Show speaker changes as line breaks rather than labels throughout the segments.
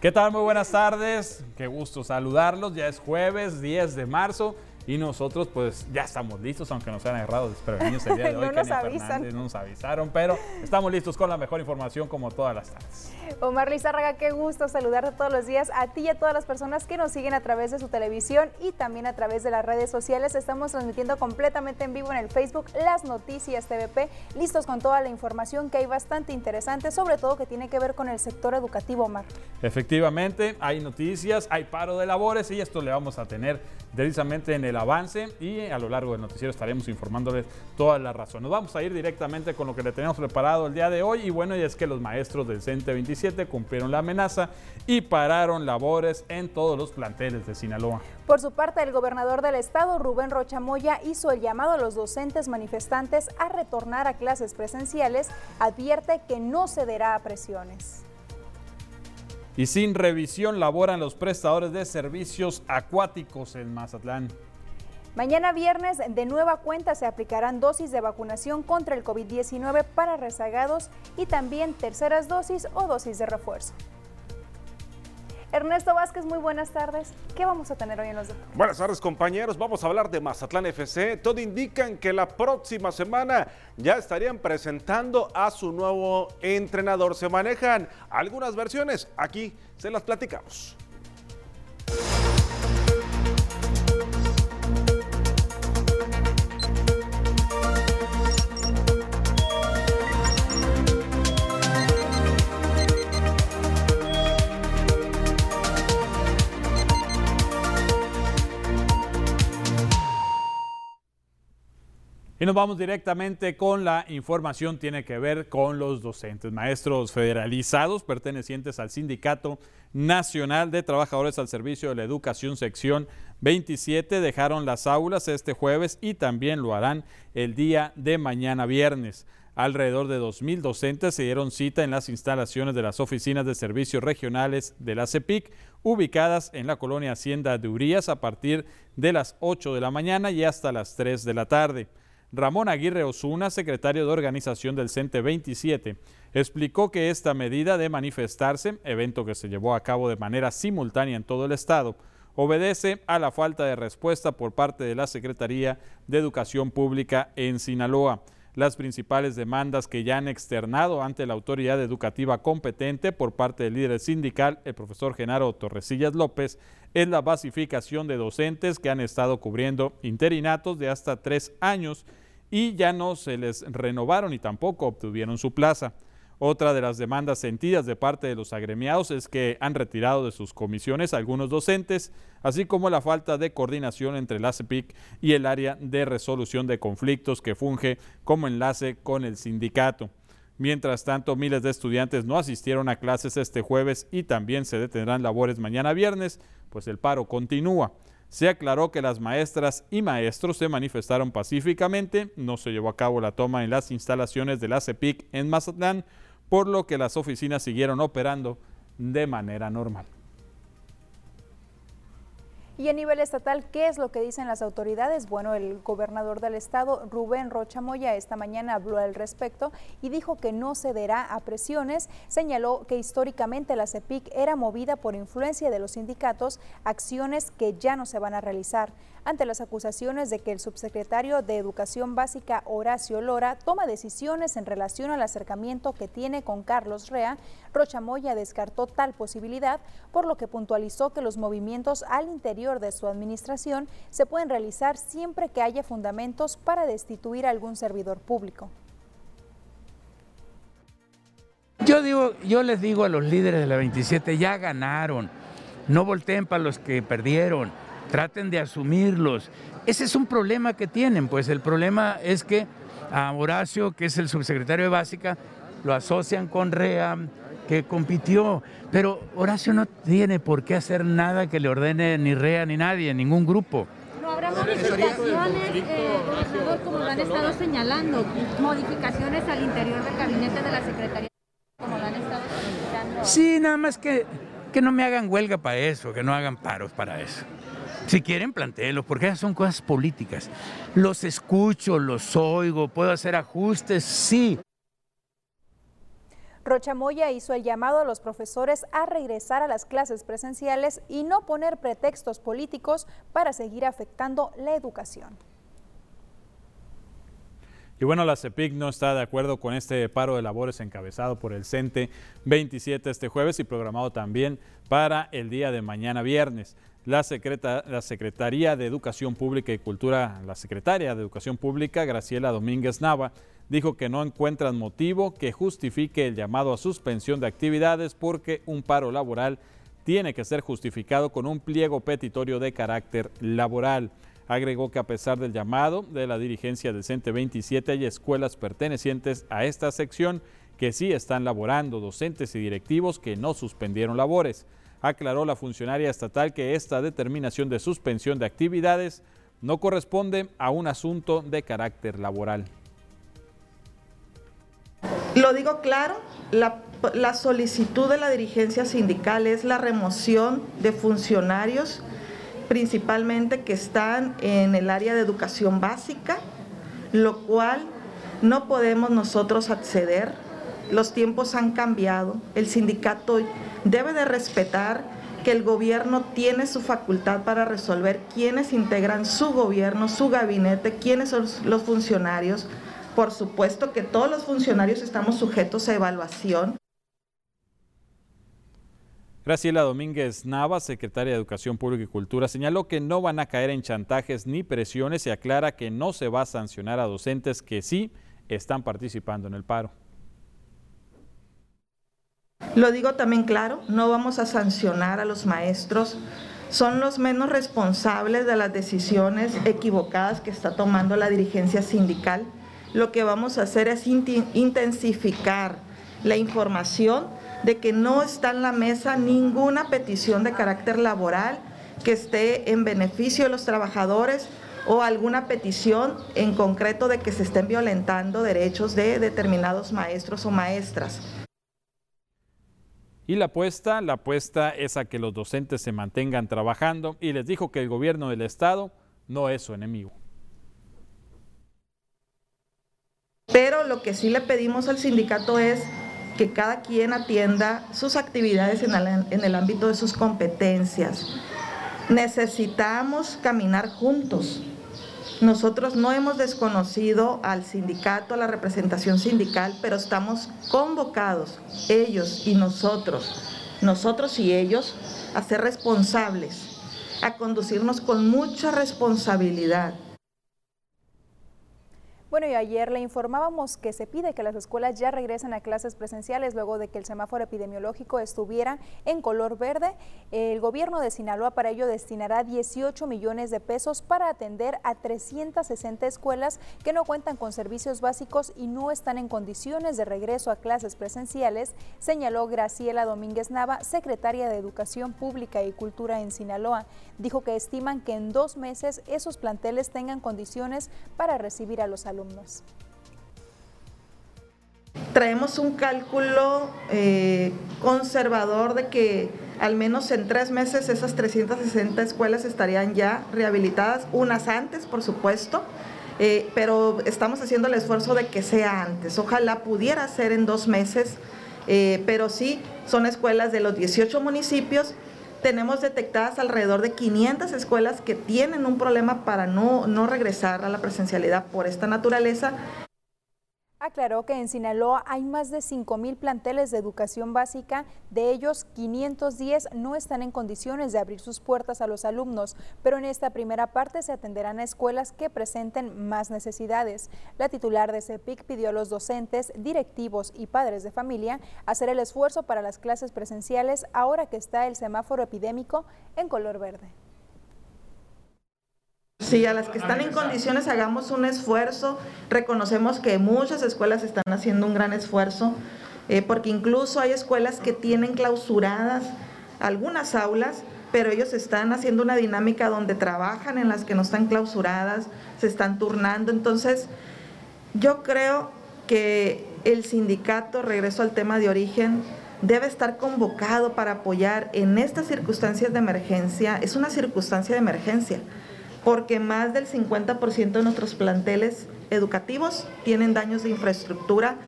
¿Qué tal? Muy buenas tardes. Qué gusto saludarlos. Ya es jueves 10 de marzo y nosotros pues ya estamos listos, aunque nos hayan agarrado desprevenidos el día de hoy.
no nos avisan.
no nos avisaron, pero estamos listos con la mejor información como todas las tardes.
Omar Lizárraga, qué gusto saludarte todos los días a ti y a todas las personas que nos siguen a través de su televisión y también a través de las redes sociales. Estamos transmitiendo completamente en vivo en el Facebook las noticias TVP, listos con toda la información que hay bastante interesante, sobre todo que tiene que ver con el sector educativo, Omar.
Efectivamente, hay noticias, hay paro de labores y esto le vamos a tener precisamente en el avance y a lo largo del noticiero estaremos informándoles todas las razones. Nos vamos a ir directamente con lo que le tenemos preparado el día de hoy y bueno, y es que los maestros del CENTE 27 cumplieron la amenaza y pararon labores en todos los planteles de Sinaloa.
Por su parte, el gobernador del estado, Rubén Rochamoya, hizo el llamado a los docentes manifestantes a retornar a clases presenciales, advierte que no cederá a presiones
y sin revisión laboran los prestadores de servicios acuáticos en Mazatlán.
Mañana viernes de nueva cuenta se aplicarán dosis de vacunación contra el COVID-19 para rezagados y también terceras dosis o dosis de refuerzo. Ernesto Vázquez, muy buenas tardes. ¿Qué vamos a tener hoy en los deportes?
Buenas tardes, compañeros. Vamos a hablar de Mazatlán FC. Todo indican que la próxima semana ya estarían presentando a su nuevo entrenador. Se manejan algunas versiones. Aquí se las platicamos.
Y nos vamos directamente con la información, tiene que ver con los docentes, maestros federalizados pertenecientes al Sindicato Nacional de Trabajadores al Servicio de la Educación, sección 27, dejaron las aulas este jueves y también lo harán el día de mañana viernes. Alrededor de 2.000 docentes se dieron cita en las instalaciones de las oficinas de servicios regionales de la CEPIC, ubicadas en la colonia Hacienda de Urías a partir de las 8 de la mañana y hasta las 3 de la tarde. Ramón Aguirre Osuna, secretario de organización del CENTE 27, explicó que esta medida de manifestarse, evento que se llevó a cabo de manera simultánea en todo el estado, obedece a la falta de respuesta por parte de la Secretaría de Educación Pública en Sinaloa. Las principales demandas que ya han externado ante la autoridad educativa competente por parte del líder sindical, el profesor Genaro Torresillas López, es la basificación de docentes que han estado cubriendo interinatos de hasta tres años y ya no se les renovaron y tampoco obtuvieron su plaza. Otra de las demandas sentidas de parte de los agremiados es que han retirado de sus comisiones algunos docentes, así como la falta de coordinación entre la CEPIC y el área de resolución de conflictos que funge como enlace con el sindicato. Mientras tanto, miles de estudiantes no asistieron a clases este jueves y también se detendrán labores mañana viernes, pues el paro continúa. Se aclaró que las maestras y maestros se manifestaron pacíficamente, no se llevó a cabo la toma en las instalaciones de la CEPIC en Mazatlán, por lo que las oficinas siguieron operando de manera normal.
Y a nivel estatal, ¿qué es lo que dicen las autoridades? Bueno, el gobernador del estado, Rubén Rocha Moya, esta mañana habló al respecto y dijo que no cederá a presiones. Señaló que históricamente la CEPIC era movida por influencia de los sindicatos, acciones que ya no se van a realizar ante las acusaciones de que el subsecretario de Educación Básica Horacio Lora toma decisiones en relación al acercamiento que tiene con Carlos Rea, Rochamoya descartó tal posibilidad, por lo que puntualizó que los movimientos al interior de su administración se pueden realizar siempre que haya fundamentos para destituir a algún servidor público.
Yo digo, yo les digo a los líderes de la 27, ya ganaron, no volteen para los que perdieron traten de asumirlos. Ese es un problema que tienen, pues el problema es que a Horacio, que es el subsecretario de Básica, lo asocian con REA, que compitió, pero Horacio no tiene por qué hacer nada que le ordene ni REA ni nadie, ningún grupo.
No habrá modificaciones, eh, como lo han estado señalando, modificaciones al interior del gabinete de la Secretaría, como lo han estado solicitando.
Sí, nada más que, que no me hagan huelga para eso, que no hagan paros para eso. Si quieren, plantearlos, porque esas son cosas políticas. Los escucho, los oigo, puedo hacer ajustes, sí,
Rochamoya hizo el llamado a los profesores a regresar a las clases presenciales y no poner pretextos políticos para seguir afectando la educación.
Y bueno, la CEPIC no está de acuerdo con este paro de labores encabezado por el CENTE 27 este jueves y programado también para el día de mañana viernes. La, Secretaría de Educación Pública y Cultura, la secretaria de Educación Pública, Graciela Domínguez Nava, dijo que no encuentran motivo que justifique el llamado a suspensión de actividades porque un paro laboral tiene que ser justificado con un pliego petitorio de carácter laboral. Agregó que a pesar del llamado de la dirigencia del CENTE 27 hay escuelas pertenecientes a esta sección que sí están laborando, docentes y directivos que no suspendieron labores. Aclaró la funcionaria estatal que esta determinación de suspensión de actividades no corresponde a un asunto de carácter laboral.
Lo digo claro, la, la, solicitud de la dirigencia sindical es la remoción de funcionarios principalmente que están en el área de educación básica, lo cual no podemos nosotros acceder. Los tiempos han cambiado, el sindicato debe de respetar que el gobierno tiene su facultad para resolver quiénes integran su gobierno, su gabinete, quiénes son los funcionarios. Por supuesto que todos los funcionarios estamos sujetos a evaluación.
Graciela Domínguez Nava, secretaria de Educación Pública y Cultura, señaló que no van a caer en chantajes ni presiones y aclara que no se va a sancionar a docentes que sí están participando en el paro.
Lo digo también claro, no vamos a sancionar a los maestros, son los menos responsables de las decisiones equivocadas que está tomando la dirigencia sindical. Lo que vamos a hacer es intensificar la información de que no está en la mesa ninguna petición de carácter laboral que esté en beneficio de los trabajadores o alguna petición en concreto de que se estén violentando derechos de determinados maestros o maestras.
Y la apuesta, la apuesta es a que los docentes se mantengan trabajando y les dijo que el gobierno del estado no es su enemigo.
Pero lo que sí le pedimos al sindicato es que cada quien atienda sus actividades en el, ámbito de sus competencias. Necesitamos caminar juntos. Nosotros no hemos desconocido al sindicato, a la representación sindical, pero estamos convocados, ellos y nosotros, nosotros y ellos, a ser responsables, a conducirnos con mucha responsabilidad
bueno, y ayer le informábamos que se pide que las escuelas ya regresen a clases presenciales luego de que el semáforo epidemiológico estuviera en color verde. El gobierno de Sinaloa para ello destinará 18 millones de pesos para atender a 360 escuelas que no cuentan con servicios básicos y no están en condiciones de regreso a clases presenciales, señaló Graciela Domínguez Nava, secretaria de Educación Pública y Cultura en Sinaloa. Dijo que estiman que en dos meses esos planteles tengan condiciones para recibir a los alumnos.
Traemos un cálculo eh, conservador de que al menos en tres meses esas 360 escuelas estarían ya rehabilitadas, unas antes, por supuesto, eh, pero estamos haciendo el esfuerzo de que sea antes. Ojalá pudiera ser en dos meses, eh, pero sí, son escuelas de los 18 municipios tenemos detectadas alrededor de 500 escuelas que tienen un problema para no, no regresar a la presencialidad por esta naturaleza
Aclaró que en Sinaloa hay más de 5.000 planteles de educación básica, de ellos 510 no están en condiciones de abrir sus puertas a los alumnos, pero en esta primera parte se atenderán a escuelas que presenten más necesidades. La titular de CEPIC pidió a los docentes, directivos y padres de familia hacer el esfuerzo para las clases presenciales ahora que está el semáforo epidémico en color verde.
Sí, a las que están en condiciones hagamos un esfuerzo. Reconocemos que muchas escuelas están haciendo un gran esfuerzo, eh, porque incluso hay escuelas que tienen clausuradas algunas aulas, pero ellos están haciendo una dinámica donde trabajan en las que no están clausuradas, se están turnando. Entonces, yo creo que el sindicato, regreso al tema de origen, debe estar convocado para apoyar en estas circunstancias de emergencia. Es una circunstancia de emergencia porque más del 50% de nuestros planteles educativos tienen daños de infraestructura.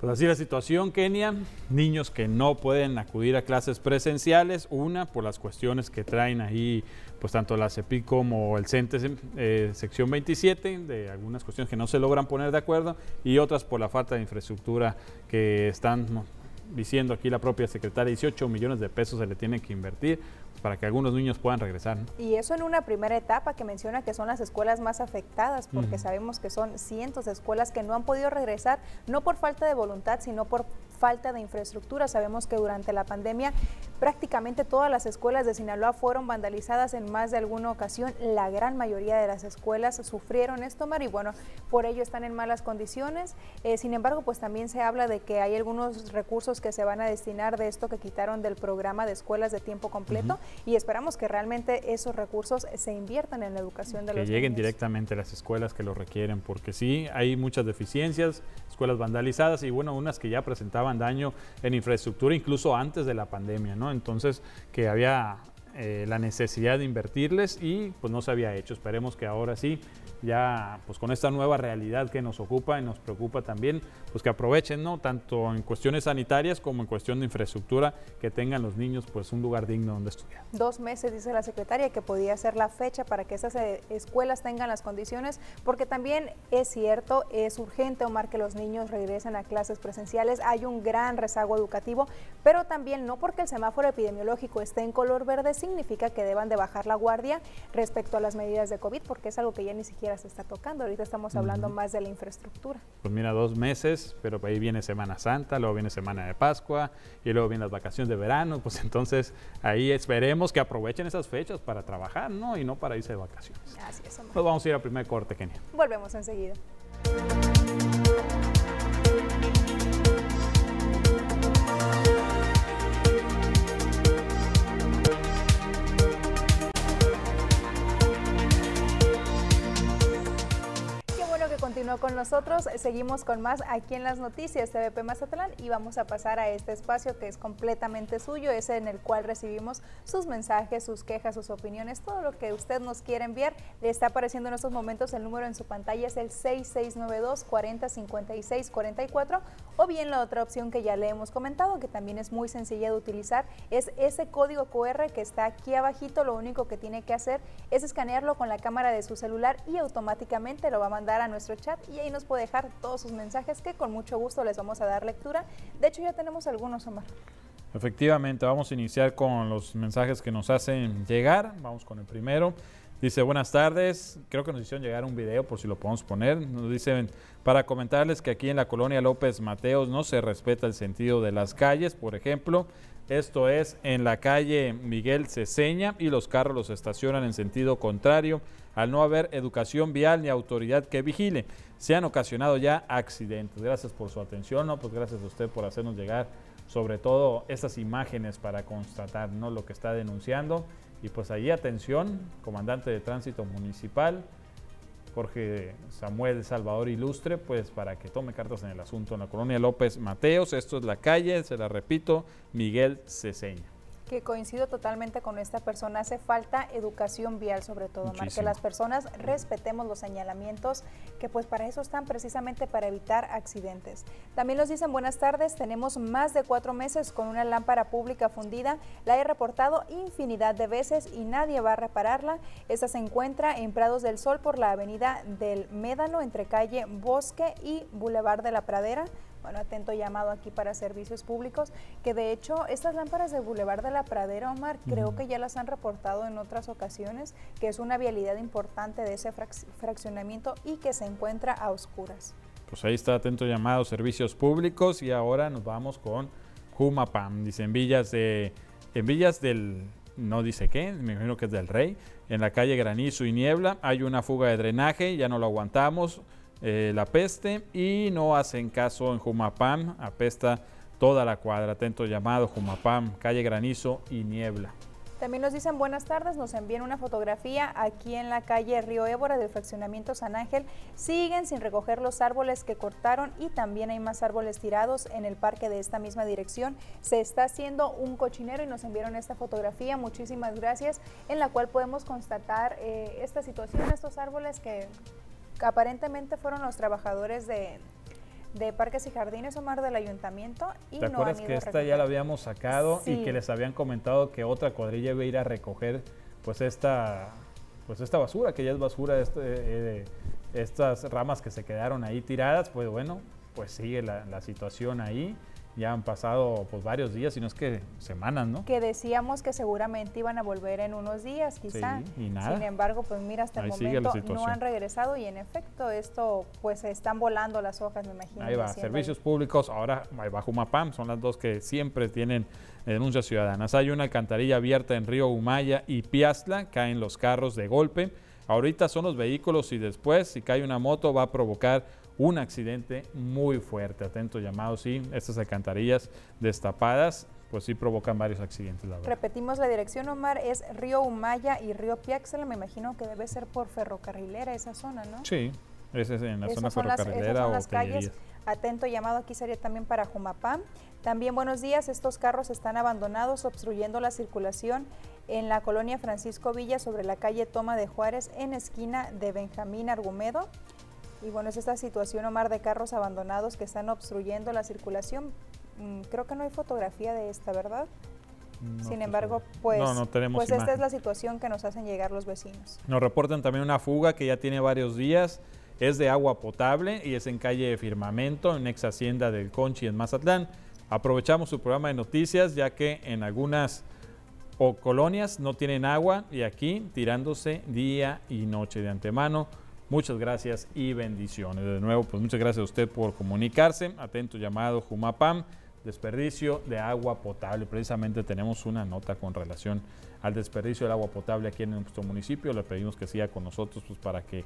Pues así la situación, Kenia. Niños que no pueden acudir a clases presenciales, una por las cuestiones que traen ahí, pues tanto la CEPI como el CENTES, eh, sección 27, de algunas cuestiones que no se logran poner de acuerdo, y otras por la falta de infraestructura que están diciendo aquí la propia secretaria, 18 millones de pesos se le tienen que invertir para que algunos niños puedan regresar.
Y eso en una primera etapa que menciona que son las escuelas más afectadas, porque sabemos que son cientos de escuelas que no han podido regresar, no por falta de voluntad, sino por falta de infraestructura. Sabemos que durante la pandemia prácticamente todas las escuelas de Sinaloa fueron vandalizadas en más de alguna ocasión. La gran mayoría de las escuelas sufrieron esto, Mar, y bueno, por ello están en malas condiciones. Eh, sin embargo, pues también se habla de que hay algunos recursos que se van a destinar de esto que quitaron del programa de escuelas de tiempo completo y esperamos que realmente esos recursos se inviertan en la educación de
que
los
Que lleguen
niños.
directamente a las escuelas que lo requieren, porque sí, hay muchas deficiencias, escuelas vandalizadas y bueno, unas que ya presentaban daño en infraestructura incluso antes de la pandemia, ¿no? Entonces, que había eh, la necesidad de invertirles y pues no se había hecho. Esperemos que ahora sí ya pues con esta nueva realidad que nos ocupa y nos preocupa también, pues que aprovechen, ¿no? Tanto en cuestiones sanitarias como en cuestión de infraestructura, que tengan los niños pues un lugar digno donde estudiar.
Dos meses, dice la secretaria, que podía ser la fecha para que esas eh, escuelas tengan las condiciones, porque también es cierto, es urgente, Omar, que los niños regresen a clases presenciales. Hay un gran rezago educativo, pero también no porque el semáforo epidemiológico esté en color verde significa que deban de bajar la guardia respecto a las medidas de COVID, porque es algo que ya ni siquiera se está tocando. Ahorita estamos hablando más de la infraestructura.
Pues mira, dos meses, pero ahí viene Semana Santa, luego viene Semana de Pascua y luego vienen las vacaciones de verano, pues entonces ahí esperemos que aprovechen esas fechas para trabajar, ¿no? Y no para irse de vacaciones.
Así es, Omar.
Pues vamos a ir al primer corte, Kenia.
Volvemos enseguida. Continuó con nosotros. Seguimos con más aquí en las noticias TVP Mazatlán y vamos a pasar a este espacio que es completamente suyo, ese en el cual recibimos sus mensajes, sus quejas, sus opiniones, todo lo que usted nos quiere enviar. Le está apareciendo en estos momentos el número en su pantalla, es el 6692 4056 44 o bien la otra opción que ya le hemos comentado, que también es muy sencilla de utilizar, es ese código QR que está aquí abajito. Lo único que tiene que hacer es escanearlo con la cámara de su celular y automáticamente lo va a mandar a nuestro chat y ahí nos puede dejar todos sus mensajes que con mucho gusto les vamos a dar lectura. De hecho ya tenemos algunos, Omar.
Efectivamente, vamos a iniciar con los mensajes que nos hacen llegar. Vamos con el primero. Dice, buenas tardes. Creo que nos hicieron llegar un video por si lo podemos poner. Nos dicen, para comentarles que aquí en la colonia López Mateos no se respeta el sentido de las calles. Por ejemplo, esto es en la calle Miguel Ceseña y los carros los estacionan en sentido contrario al no haber educación vial ni autoridad que vigile. Se han ocasionado ya accidentes. Gracias por su atención. No, pues gracias a usted por hacernos llegar sobre todo estas imágenes para constatar ¿no? lo que está denunciando. Y pues ahí atención, comandante de tránsito municipal, Jorge Samuel Salvador Ilustre, pues para que tome cartas en el asunto en la colonia López Mateos. Esto es la calle, se la repito, Miguel Ceseña.
Que coincido totalmente con esta persona. Hace falta educación vial, sobre todo, Mar, que
Muchísimo.
las personas respetemos los señalamientos, que pues para eso están precisamente para evitar accidentes. También nos dicen buenas tardes, tenemos más de cuatro meses con una lámpara pública fundida, la he reportado infinidad de veces y nadie va a repararla. Esta se encuentra en Prados del Sol por la avenida del Médano, entre calle Bosque y Boulevard de la Pradera bueno, atento llamado aquí para servicios públicos, que de hecho estas lámparas de Boulevard de la Pradera, Omar, creo que ya las han reportado en otras ocasiones, que es una vialidad importante de ese frac- fraccionamiento y que se encuentra a oscuras.
Pues ahí está atento llamado servicios públicos y ahora nos vamos con Jumapam. Dice en Villas de en Villas del no dice qué, me imagino que es del Rey, en la calle Granizo y Niebla hay una fuga de drenaje, ya no lo aguantamos, eh, la peste y no hacen caso en Jumapam, apesta toda la cuadra. Atento llamado Jumapam, calle Granizo y Niebla.
También nos dicen buenas tardes, nos envían una fotografía aquí en la calle Río Ébora del fraccionamiento San Ángel. Siguen sin recoger los árboles que cortaron y también hay más árboles tirados en el parque de esta misma dirección. Se está haciendo un cochinero y nos enviaron esta fotografía, muchísimas gracias, en la cual podemos constatar eh, esta situación, estos árboles que aparentemente fueron los trabajadores de de Parques y Jardines, Omar, del Ayuntamiento. Y
¿Te
no
acuerdas
han ido
que esta ya la habíamos sacado y que les habían comentado que otra cuadrilla iba a ir a recoger pues esta, pues esta basura, que ya es basura, este, eh, estas ramas que se quedaron ahí tiradas, pues bueno, pues sigue la, la situación ahí. Ya han pasado pues varios días, si no es que semanas, ¿no?
Que decíamos que seguramente iban a volver en unos días, quizá.
Sí, y nada.
Sin embargo, pues mira, hasta el
Ahí
momento no han regresado y en efecto esto, pues se están volando las hojas, me imagino.
Ahí va, servicios públicos, ahora ahí va Jumapam, son las dos que siempre tienen denuncias ciudadanas. Hay una alcantarilla abierta en Río Humaya y Piazla, caen los carros de golpe. Ahorita son los vehículos y después, si cae una moto, va a provocar un accidente muy fuerte. Atento llamado, sí, estas alcantarillas destapadas, pues sí provocan varios accidentes, la verdad.
Repetimos la dirección, Omar, es Río Humaya y Río Piaxela, me imagino que debe ser por ferrocarrilera esa zona, ¿no?
Sí, ese es en la
Esas
zona
las-
ferrocarrilera o
las calles. Atento llamado aquí sería también para Jumapam. También buenos días, estos carros están abandonados obstruyendo la circulación en la colonia Francisco Villa sobre la calle Toma de Juárez en esquina de Benjamín Argumedo. Y bueno, es esta situación, Omar, de carros abandonados que están obstruyendo la circulación. Mm, Creo que no hay fotografía de esta, ¿verdad?
No
Sin embargo, pues,
no, no tenemos
pues esta es la situación que nos hacen llegar los vecinos.
Nos reportan también una fuga que ya tiene varios días. Es de agua potable y es en calle Firmamento, en ex hacienda del Conchi en Mazatlán. Aprovechamos su programa de noticias ya que en algunas o colonias no tienen agua y aquí tirándose día y noche de antemano. Muchas gracias y bendiciones. De nuevo, pues muchas gracias a usted por comunicarse. Atento llamado Jumapam, desperdicio de agua potable. Precisamente tenemos una nota con relación al desperdicio del agua potable aquí en nuestro municipio. Le pedimos que siga con nosotros pues, para que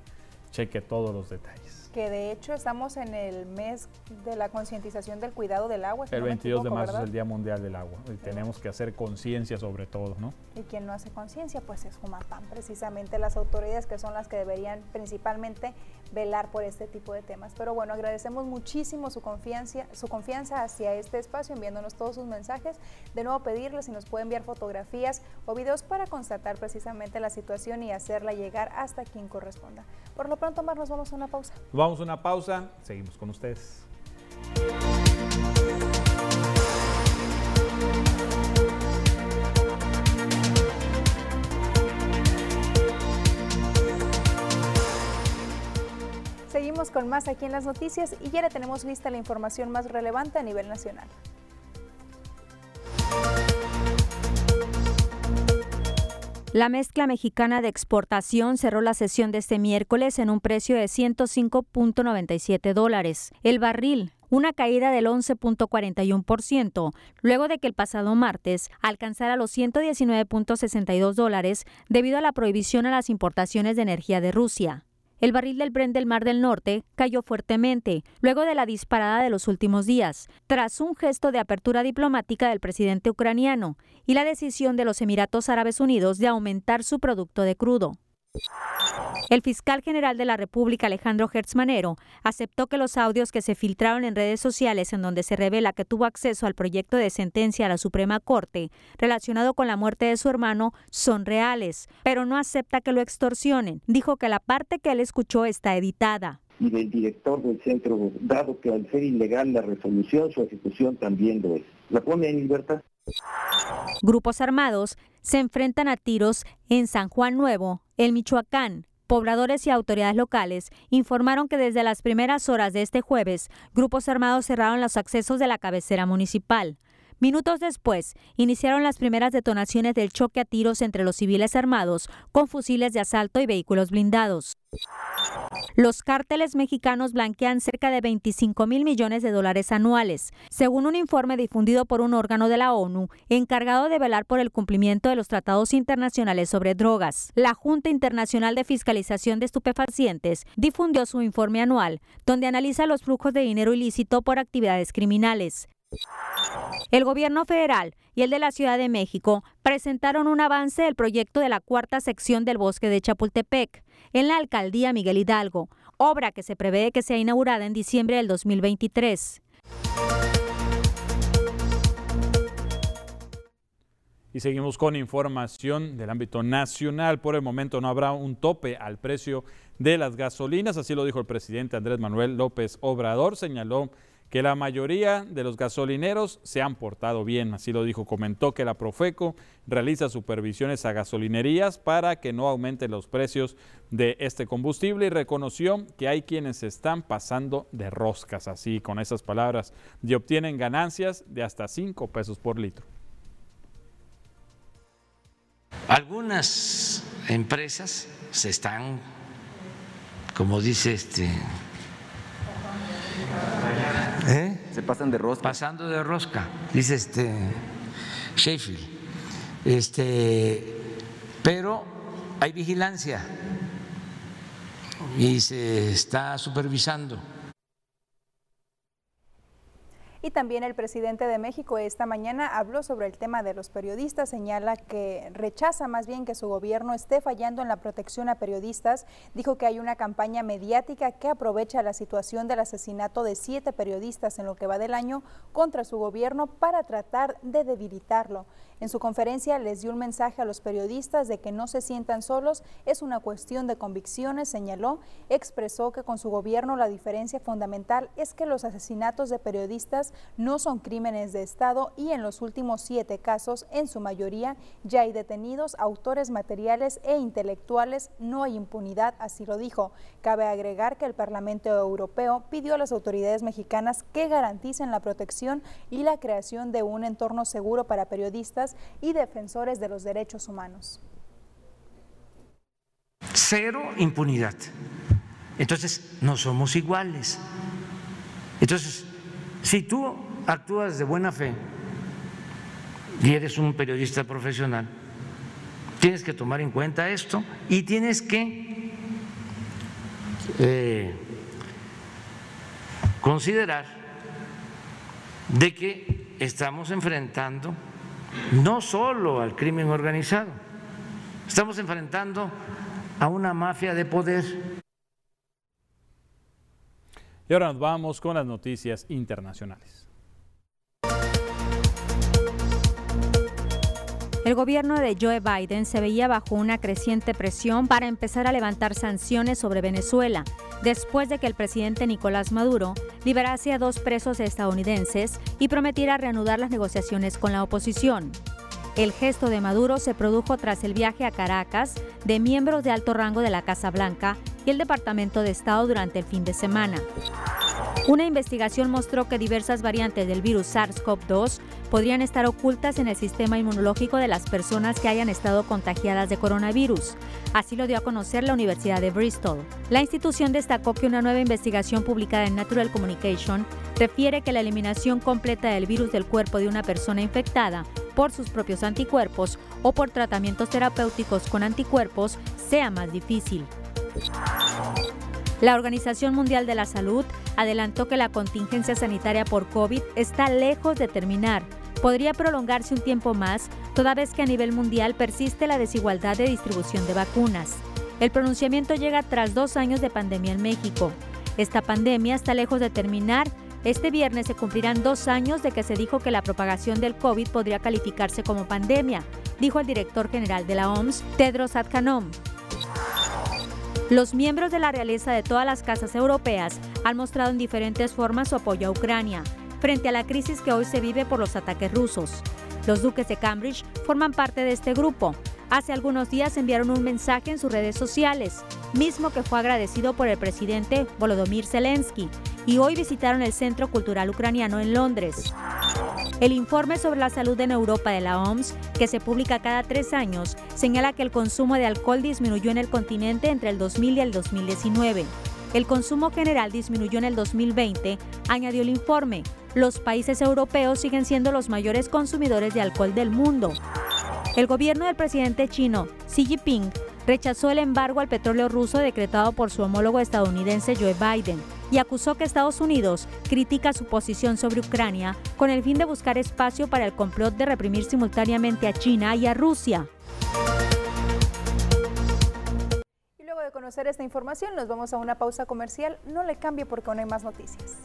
cheque todos los detalles.
Que de hecho estamos en el mes de la concientización del cuidado del agua. si
El
no me
22 de marzo es el Día Mundial del Agua y tenemos que hacer conciencia sobre todo, ¿no?
Y quien no hace conciencia, pues es Jumapam, precisamente las autoridades que son las que deberían principalmente velar por este tipo de temas. Pero bueno, agradecemos muchísimo su confianza, su confianza hacia este espacio, enviándonos todos sus mensajes. De nuevo pedirles si nos puede enviar fotografías o videos para constatar precisamente la situación y hacerla llegar hasta quien corresponda. Por lo pronto, Mar, nos vamos a una pausa.
Vamos a una pausa, seguimos con ustedes.
Seguimos con más aquí en las noticias y ya le tenemos lista la información más relevante a nivel nacional.
La mezcla mexicana de exportación cerró la sesión de este miércoles en un precio de 105.97 dólares. El barril, una caída del 11.41%, luego de que el pasado martes alcanzara los 119.62 dólares debido a la prohibición a las importaciones de energía de Rusia. El barril del Brent del Mar del Norte cayó fuertemente luego de la disparada de los últimos días, tras un gesto de apertura diplomática del presidente ucraniano y la decisión de los Emiratos Árabes Unidos de aumentar su producto de crudo. El fiscal general de la República, Alejandro Hertzmanero, aceptó que los audios que se filtraron en redes sociales en donde se revela que tuvo acceso al proyecto de sentencia a la Suprema Corte relacionado con la muerte de su hermano son reales, pero no acepta que lo extorsionen. Dijo que la parte que él escuchó está editada.
y del director del centro, dado que al ser ilegal la resolución, su ejecución también lo es. ¿La pone en libertad?
Grupos armados se enfrentan a tiros en San Juan Nuevo, el Michoacán. Pobladores y autoridades locales informaron que desde las primeras horas de este jueves, grupos armados cerraron los accesos de la cabecera municipal. Minutos después, iniciaron las primeras detonaciones del choque a tiros entre los civiles armados con fusiles de asalto y vehículos blindados. Los cárteles mexicanos blanquean cerca de 25 mil millones de dólares anuales, según un informe difundido por un órgano de la ONU encargado de velar por el cumplimiento de los tratados internacionales sobre drogas. La Junta Internacional de Fiscalización de Estupefacientes difundió su informe anual, donde analiza los flujos de dinero ilícito por actividades criminales. El gobierno federal y el de la Ciudad de México presentaron un avance del proyecto de la cuarta sección del bosque de Chapultepec en la alcaldía Miguel Hidalgo, obra que se prevé que sea inaugurada en diciembre del 2023.
Y seguimos con información del ámbito nacional. Por el momento no habrá un tope al precio de las gasolinas, así lo dijo el presidente Andrés Manuel López Obrador. Señaló que la mayoría de los gasolineros se han portado bien, así lo dijo. Comentó que la Profeco realiza supervisiones a gasolinerías para que no aumenten los precios de este combustible y reconoció que hay quienes se están pasando de roscas, así con esas palabras, y obtienen ganancias de hasta 5 pesos por litro.
Algunas empresas se están, como dice este...
¿Eh? Se pasan de rosca.
Pasando de rosca, dice este Sheffield. Este, pero hay vigilancia y se está supervisando.
Y también el presidente de México esta mañana habló sobre el tema de los periodistas, señala que rechaza más bien que su gobierno esté fallando en la protección a periodistas. Dijo que hay una campaña mediática que aprovecha la situación del asesinato de siete periodistas en lo que va del año contra su gobierno para tratar de debilitarlo. En su conferencia les dio un mensaje a los periodistas de que no se sientan solos, es una cuestión de convicciones, señaló. Expresó que con su gobierno la diferencia fundamental es que los asesinatos de periodistas no son crímenes de Estado y en los últimos siete casos, en su mayoría, ya hay detenidos, autores materiales e intelectuales, no hay impunidad, así lo dijo. Cabe agregar que el Parlamento Europeo pidió a las autoridades mexicanas que garanticen la protección y la creación de un entorno seguro para periodistas y defensores de los derechos humanos.
Cero impunidad. Entonces, no somos iguales. Entonces, si tú actúas de buena fe y eres un periodista profesional, tienes que tomar en cuenta esto y tienes que eh, considerar de que estamos enfrentando no solo al crimen organizado, estamos enfrentando a una mafia de poder.
Y ahora nos vamos con las noticias internacionales.
El gobierno de Joe Biden se veía bajo una creciente presión para empezar a levantar sanciones sobre Venezuela, después de que el presidente Nicolás Maduro liberase a dos presos estadounidenses y prometiera reanudar las negociaciones con la oposición. El gesto de Maduro se produjo tras el viaje a Caracas de miembros de alto rango de la Casa Blanca y el Departamento de Estado durante el fin de semana. Una investigación mostró que diversas variantes del virus SARS-CoV-2 podrían estar ocultas en el sistema inmunológico de las personas que hayan estado contagiadas de coronavirus. Así lo dio a conocer la Universidad de Bristol. La institución destacó que una nueva investigación publicada en Natural Communication refiere que la eliminación completa del virus del cuerpo de una persona infectada por sus propios anticuerpos o por tratamientos terapéuticos con anticuerpos sea más difícil. La Organización Mundial de la Salud adelantó que la contingencia sanitaria por COVID está lejos de terminar. Podría prolongarse un tiempo más, toda vez que a nivel mundial persiste la desigualdad de distribución de vacunas. El pronunciamiento llega tras dos años de pandemia en México. Esta pandemia está lejos de terminar. Este viernes se cumplirán dos años de que se dijo que la propagación del COVID podría calificarse como pandemia, dijo el director general de la OMS, Tedros Adhanom. Los miembros de la realeza de todas las casas europeas han mostrado en diferentes formas su apoyo a Ucrania frente a la crisis que hoy se vive por los ataques rusos. Los duques de Cambridge forman parte de este grupo. Hace algunos días enviaron un mensaje en sus redes sociales, mismo que fue agradecido por el presidente Volodymyr Zelensky, y hoy visitaron el Centro Cultural Ucraniano en Londres. El informe sobre la salud en Europa de la OMS, que se publica cada tres años, señala que el consumo de alcohol disminuyó en el continente entre el 2000 y el 2019. El consumo general disminuyó en el 2020, añadió el informe. Los países europeos siguen siendo los mayores consumidores de alcohol del mundo. El gobierno del presidente chino, Xi Jinping, rechazó el embargo al petróleo ruso decretado por su homólogo estadounidense Joe Biden y acusó que Estados Unidos critica su posición sobre Ucrania con el fin de buscar espacio para el complot de reprimir simultáneamente a China y a Rusia.
Conocer esta información, nos vamos a una pausa comercial. No le cambie porque aún hay más noticias.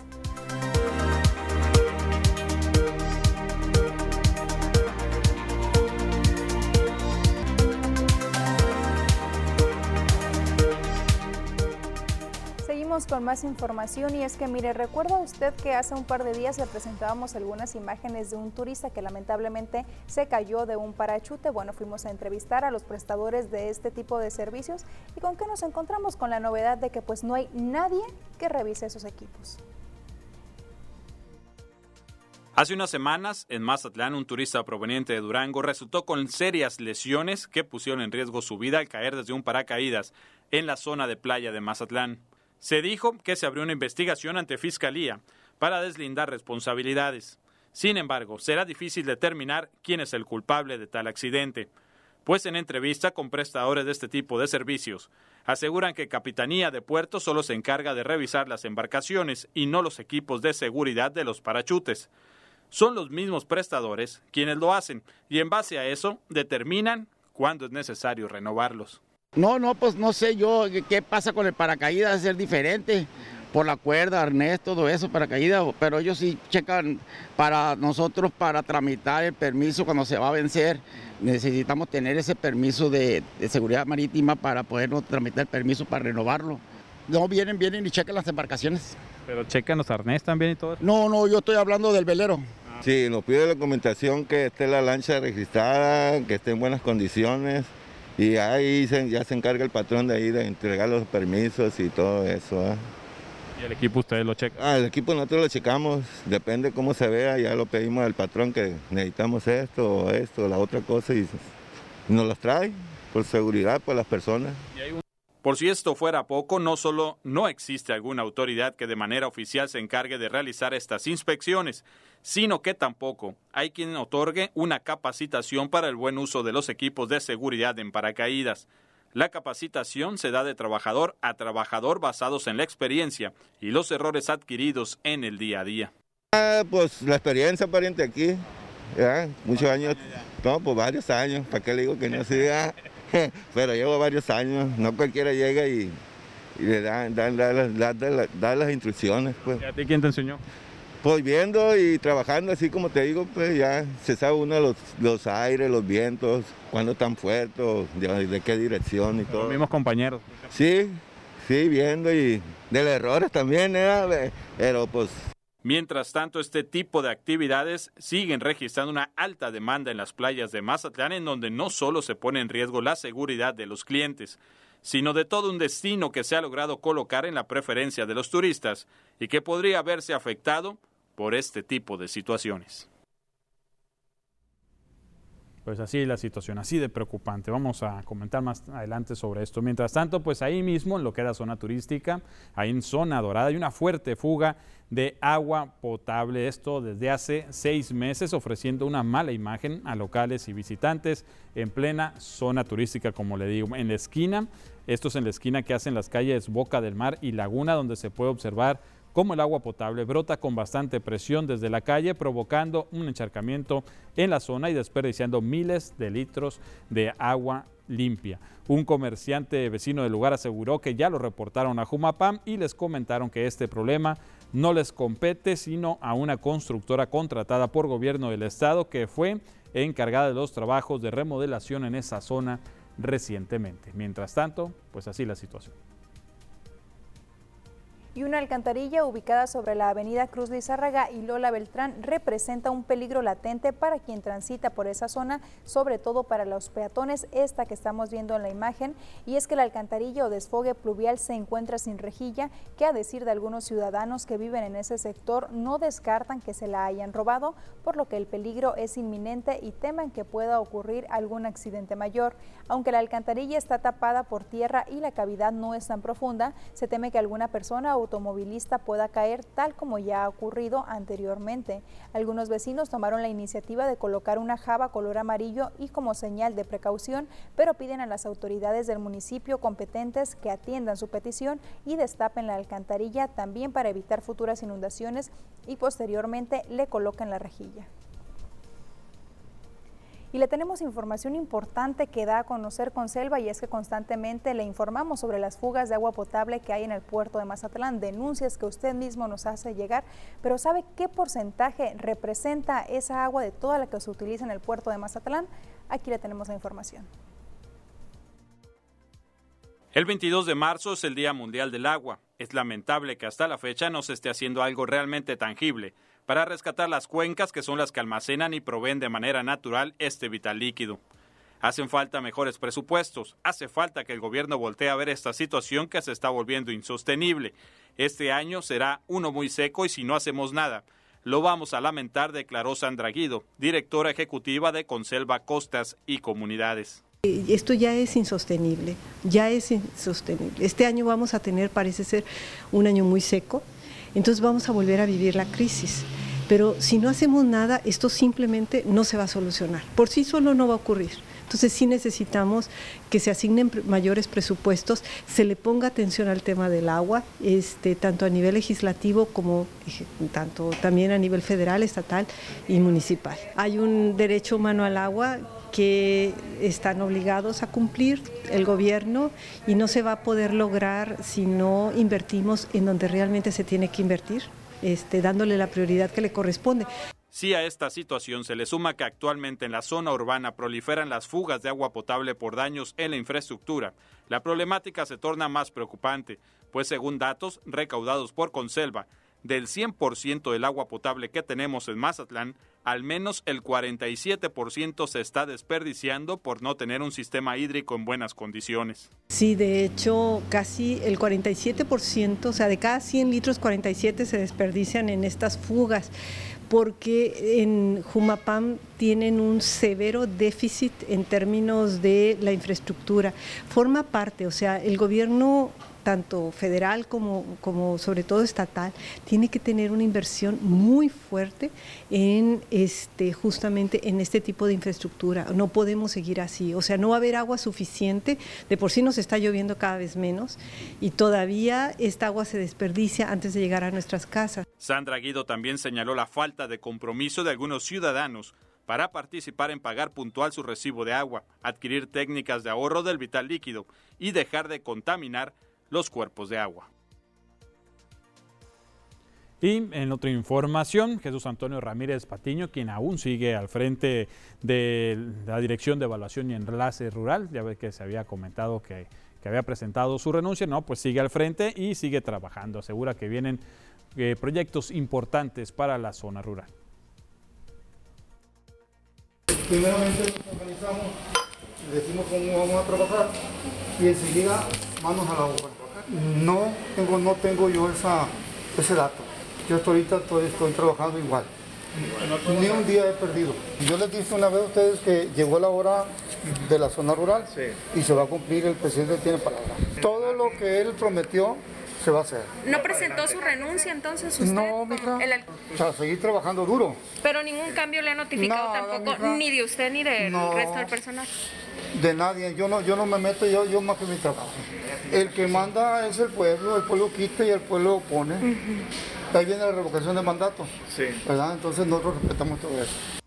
Con más información y es que mire, recuerda usted que hace un par de días le presentábamos algunas imágenes de un turista que lamentablemente se cayó de un parachute. Bueno, fuimos a entrevistar a los prestadores de este tipo de servicios y con qué nos encontramos con la novedad de que pues no hay nadie que revise esos equipos.
Hace unas semanas, en Mazatlán, un turista proveniente de Durango resultó con serias lesiones que pusieron en riesgo su vida al caer desde un paracaídas en la zona de playa de Mazatlán. Se dijo que se abrió una investigación ante Fiscalía para deslindar responsabilidades. Sin embargo, será difícil determinar quién es el culpable de tal accidente, pues en entrevista con prestadores de este tipo de servicios, aseguran que Capitanía de Puerto solo se encarga de revisar las embarcaciones y no los equipos de seguridad de los parachutes son los mismos prestadores quienes lo hacen y en base a eso determinan cuándo es necesario renovarlos.
No, no, pues no sé yo qué pasa con el paracaídas, es ser diferente por la cuerda, arnés, todo eso, paracaídas, pero ellos sí checan para nosotros para tramitar el permiso cuando se va a vencer. Necesitamos tener ese permiso de, seguridad marítima para poder tramitar el permiso para renovarlo. No, vienen, vienen y checan las embarcaciones.
¿Pero checan los arnés también y todo?
No, no, yo estoy hablando del velero.
Sí, nos pide documentación que esté la lancha registrada, que esté en buenas condiciones y ahí ya se encarga el patrón de ahí de entregar los permisos y todo eso. ¿ah?
¿Y el equipo ustedes lo checan?
Ah, el equipo nosotros lo checamos, depende cómo se vea, ya lo pedimos al patrón que necesitamos esto o esto, la otra cosa y nos los trae por seguridad por las personas.
Por si esto fuera poco, no solo no existe alguna autoridad que de manera oficial se encargue de realizar estas inspecciones, sino que tampoco hay quien otorgue una capacitación para el buen uso de los equipos de seguridad en paracaídas. La capacitación se da de trabajador a trabajador basados en la experiencia y los errores adquiridos en el día a día.
Ah, pues la experiencia, pariente, aquí, muchos años, no, pues varios años, ¿para qué le digo que no sea? pero llevo varios años, no cualquiera llega y, le dan, dan, las instrucciones. Pues.
¿Y a ti quién te enseñó?
Pues viendo y trabajando así como te digo, pues ya se sabe uno los, los aires, los vientos, cuándo están fuertes, de, qué dirección y todo.
Los mismos compañeros.
Sí, sí, viendo y de errores también, ¿eh? pero pues
Mientras tanto, este tipo de actividades siguen registrando una alta demanda en las playas de Mazatlán, en donde no solo se pone en riesgo la seguridad de los clientes, sino de todo un destino que se ha logrado colocar en la preferencia de los turistas y que podría verse afectado por este tipo de situaciones. Pues así la situación, así de preocupante. Vamos a comentar más adelante sobre esto. Mientras tanto, pues ahí mismo, en lo que era zona turística, ahí en zona dorada, hay una fuerte fuga de agua potable. Esto desde hace seis meses, ofreciendo una mala imagen a locales y visitantes en plena zona turística, como le digo, en la esquina. Esto es en la esquina que hacen las calles Boca del Mar y Laguna, donde se puede observar como el agua potable brota con bastante presión desde la calle, provocando un encharcamiento en la zona y desperdiciando miles de litros de agua limpia. Un comerciante vecino del lugar aseguró que ya lo reportaron a Jumapam y les comentaron que este problema no les compete sino a una constructora contratada por gobierno del estado que fue encargada de los trabajos de remodelación en esa zona recientemente. Mientras tanto, pues así la situación
y una alcantarilla ubicada sobre la avenida Cruz Lizárraga y Lola Beltrán representa un peligro latente para quien transita por esa zona, sobre todo para los peatones, esta que estamos viendo en la imagen, y es que la alcantarilla o desfogue pluvial se encuentra sin rejilla, que a decir de algunos ciudadanos que viven en ese sector no descartan que se la hayan robado, por lo que el peligro es inminente y temen que pueda ocurrir algún accidente mayor. Aunque la alcantarilla está tapada por tierra y la cavidad no es tan profunda, se teme que alguna persona automovilista pueda caer tal como ya ha ocurrido anteriormente. Algunos vecinos tomaron la iniciativa de colocar una java color amarillo y como señal de precaución, pero piden a las autoridades del municipio competentes que atiendan su petición y destapen la alcantarilla también para evitar futuras inundaciones y posteriormente le coloquen la rejilla. Y le tenemos información importante que da a conocer con Selva y es que constantemente le informamos sobre las fugas de agua potable que hay en el puerto de Mazatlán, denuncias que usted mismo nos hace llegar, pero ¿sabe qué porcentaje representa esa agua de toda la que se utiliza en el puerto de Mazatlán? Aquí le tenemos la información.
El 22 de marzo es el Día Mundial del Agua. Es lamentable que hasta la fecha no se esté haciendo algo realmente tangible para rescatar las cuencas que son las que almacenan y proveen de manera natural este vital líquido. Hacen falta mejores presupuestos, hace falta que el gobierno voltee a ver esta situación que se está volviendo insostenible. Este año será uno muy seco y si no hacemos nada, lo vamos a lamentar, declaró Sandra Guido, directora ejecutiva de Conselva Costas y Comunidades.
Esto ya es insostenible, ya es insostenible. Este año vamos a tener, parece ser, un año muy seco, entonces vamos a volver a vivir la crisis. Pero si no hacemos nada, esto simplemente no se va a solucionar. Por sí solo no va a ocurrir. Entonces sí necesitamos que se asignen mayores presupuestos, se le ponga atención al tema del agua, este, tanto a nivel legislativo como tanto también a nivel federal, estatal y municipal. Hay un derecho humano al agua que están obligados a cumplir el gobierno y no se va a poder lograr si no invertimos en donde realmente se tiene que invertir, este, dándole la prioridad que le corresponde.
Si a esta situación se le suma que actualmente en la zona urbana proliferan las fugas de agua potable por daños en la infraestructura, la problemática se torna más preocupante, pues según datos recaudados por Conselva, del 100% del agua potable que tenemos en Mazatlán, al menos el 47% se está desperdiciando por no tener un sistema hídrico en buenas condiciones.
Sí, de hecho, casi el 47%, o sea, de cada 100 litros, 47 se desperdician en estas fugas porque en Jumapam tienen un severo déficit en términos de la infraestructura. Forma parte, o sea, el gobierno tanto federal como, como sobre todo estatal, tiene que tener una inversión muy fuerte en este, justamente en este tipo de infraestructura. No podemos seguir así. O sea, no va a haber agua suficiente. De por sí nos está lloviendo cada vez menos y todavía esta agua se desperdicia antes de llegar a nuestras casas.
Sandra Guido también señaló la falta de compromiso de algunos ciudadanos para participar en pagar puntual su recibo de agua, adquirir técnicas de ahorro del vital líquido y dejar de contaminar los cuerpos de agua. Y en otra información, Jesús Antonio Ramírez Patiño, quien aún sigue al frente de la Dirección de Evaluación y Enlace Rural, ya ve que se había comentado que, había presentado su renuncia, no, pues sigue al frente y sigue trabajando. Asegura que vienen eh, proyectos importantes para la zona rural.
Primeramente nos organizamos, decimos cómo vamos a trabajar y enseguida manos a la obra. No tengo, no tengo yo esa, ese dato. Yo hasta ahorita estoy, estoy trabajando igual. Ni un día he perdido. Yo les dije una vez a ustedes que llegó la hora de la zona rural y se va a cumplir, el presidente tiene palabra. Todo lo que él prometió se va a hacer.
¿No presentó su renuncia entonces usted?
No, mija. O sea, seguir trabajando duro.
Pero ningún cambio le ha notificado tampoco, ni de usted ni del resto del personal.
De nadie, yo no, yo no me meto, yo, yo más que mi trabajo. El que manda es el pueblo, el pueblo quita y el pueblo pone. Ahí viene la revocación de mandato. Sí. ¿verdad? Entonces nosotros respetamos todo eso.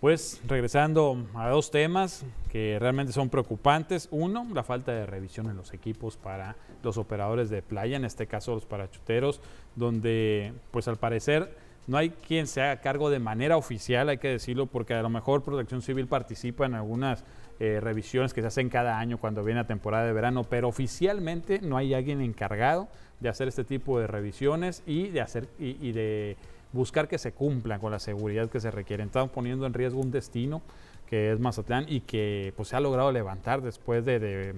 Pues regresando a dos temas que realmente son preocupantes. Uno, la falta de revisión en los equipos para los operadores de playa, en este caso los parachuteros, donde pues al parecer no hay quien se haga cargo de manera oficial, hay que decirlo, porque a lo mejor Protección Civil participa en algunas eh, revisiones que se hacen cada año cuando viene la temporada de verano, pero oficialmente no hay alguien encargado de hacer este tipo de revisiones y de hacer y, de buscar que se cumplan con la seguridad que se requiere. Estamos poniendo en riesgo un destino que es Mazatlán y que pues, se ha logrado levantar después de,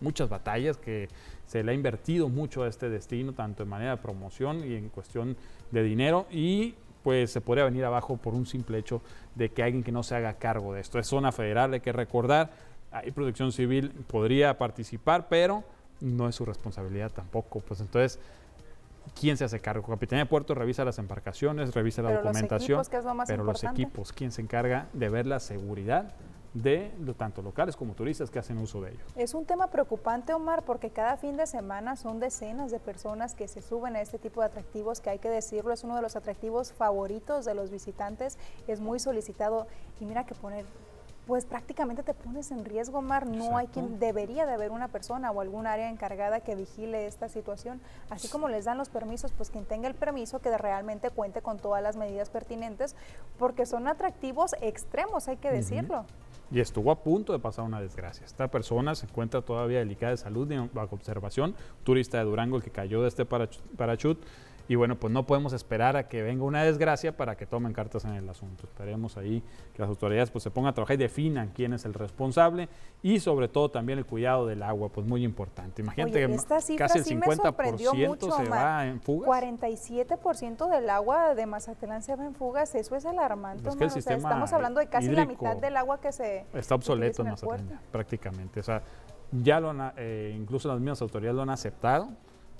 muchas batallas que se le ha invertido mucho a este destino, tanto en manera de promoción y en cuestión de dinero y pues se podría venir abajo por un simple hecho de que alguien que no se haga cargo de esto. Es zona federal, hay que recordar, ahí protección civil podría participar, pero no es su responsabilidad tampoco. Pues entonces, ¿quién se hace cargo? Capitanía de Puerto revisa las embarcaciones, revisa la documentación, pero los equipos, ¿quién se encarga de ver la seguridad de tanto locales como turistas que hacen uso de ellos.
Es un tema preocupante, Omar, porque cada fin de semana son decenas de personas que se suben a este tipo de atractivos, que hay que decirlo, es uno de los atractivos favoritos de los visitantes, es muy solicitado y mira que poner pues prácticamente te pones en riesgo, Omar. No hay quien debería de haber una persona o algún área encargada que vigile esta situación. Así como les dan los permisos, pues quien tenga el permiso que realmente cuente con todas las medidas pertinentes, porque son atractivos extremos, hay que decirlo.
Y estuvo a punto de pasar una desgracia. Esta persona se encuentra todavía delicada de salud bajo observación, turista de Durango el que cayó de este parachut y bueno, pues no podemos esperar a que venga una desgracia para que tomen cartas en el asunto. Esperemos ahí que las autoridades pues se pongan a trabajar y definan quién es el responsable y sobre todo también el cuidado del agua, pues muy importante. Imagínate que casi el 50% se va en fugas.
47% del agua de Mazatlán se va en fugas, eso es alarmante. estamos hablando de casi la mitad del agua que se
está obsoleto en Mazatlán prácticamente. O sea, ya lo han, eh, incluso las mismas autoridades lo han aceptado,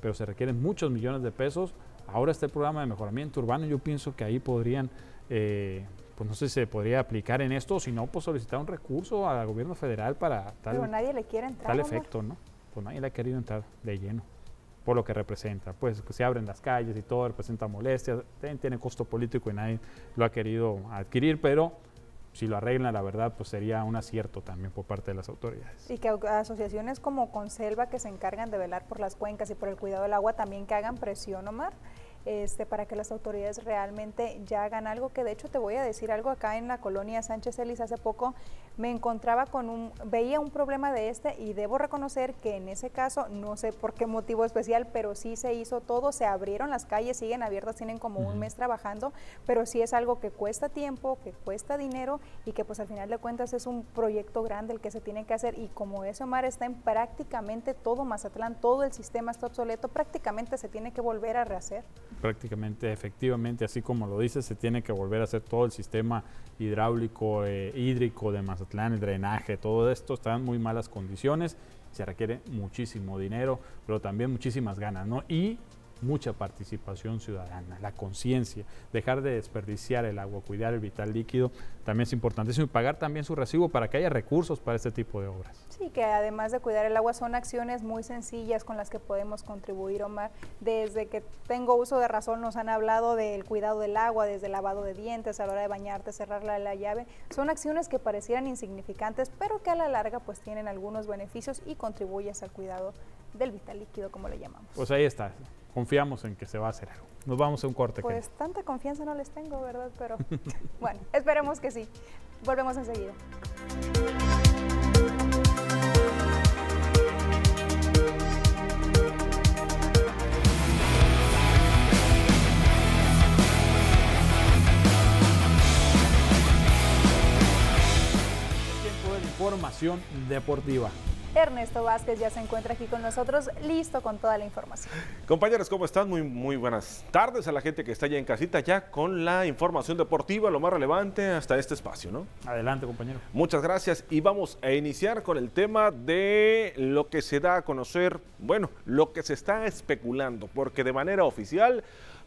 pero se requieren muchos millones de pesos Ahora está el programa de mejoramiento urbano, yo pienso que ahí podrían, eh, pues no sé si se podría aplicar en esto, o si no, pues solicitar un recurso al gobierno federal para
tal, Pero nadie le quiere entrar,
tal efecto, ¿no? Pues nadie le ha querido entrar de lleno por lo que representa. Pues que se abren las calles y todo, representa molestias, tiene costo político y nadie lo ha querido adquirir, pero si lo arreglan, la verdad, pues sería un acierto también por parte de las autoridades.
Y que asociaciones como Conselva, que se encargan de velar por las cuencas y por el cuidado del agua, también que hagan presión, Omar, este, para que las autoridades realmente ya hagan algo, que de hecho te voy a decir algo acá en la colonia Sánchez Ellis hace poco, me encontraba con un, veía un problema de este y debo reconocer que en ese caso, no sé por qué motivo especial, pero sí se hizo todo, se abrieron las calles, siguen abiertas, tienen como un mes trabajando, pero sí es algo que cuesta tiempo, que cuesta dinero y que pues al final de cuentas es un proyecto grande el que se tiene que hacer y como eso, Mar, está en prácticamente todo Mazatlán, todo el sistema está obsoleto, prácticamente se tiene que volver a rehacer
prácticamente, efectivamente, así como lo dice, se tiene que volver a hacer todo el sistema hidráulico, eh, hídrico de Mazatlán, el drenaje, todo esto está en muy malas condiciones, se requiere muchísimo dinero, pero también muchísimas ganas, ¿no? Y mucha participación ciudadana, la conciencia, dejar de desperdiciar el agua, cuidar el vital líquido, también es importantísimo y pagar también su recibo para que haya recursos para este tipo de obras.
Sí, que además de cuidar el agua son acciones muy sencillas con las que podemos contribuir, Omar. Desde que tengo uso de razón nos han hablado del cuidado del agua, desde el lavado de dientes, a la hora de bañarte, cerrar la, la llave. Son acciones que parecieran insignificantes, pero que a la larga pues tienen algunos beneficios y contribuyes al cuidado del vital líquido, como le llamamos.
Pues ahí está confiamos en que se va a hacer algo. Nos vamos a un corte.
Pues tanta confianza no les tengo, ¿verdad? Pero bueno, esperemos que sí. Volvemos enseguida.
información deportiva.
Ernesto Vázquez ya se encuentra aquí con nosotros, listo con toda la información.
Compañeros, ¿cómo están? Muy, muy buenas tardes a la gente que está ya en casita, ya con la información deportiva, lo más relevante hasta este espacio, ¿no?
Adelante, compañero.
Muchas gracias y vamos a iniciar con el tema de lo que se da a conocer, bueno, lo que se está especulando, porque de manera oficial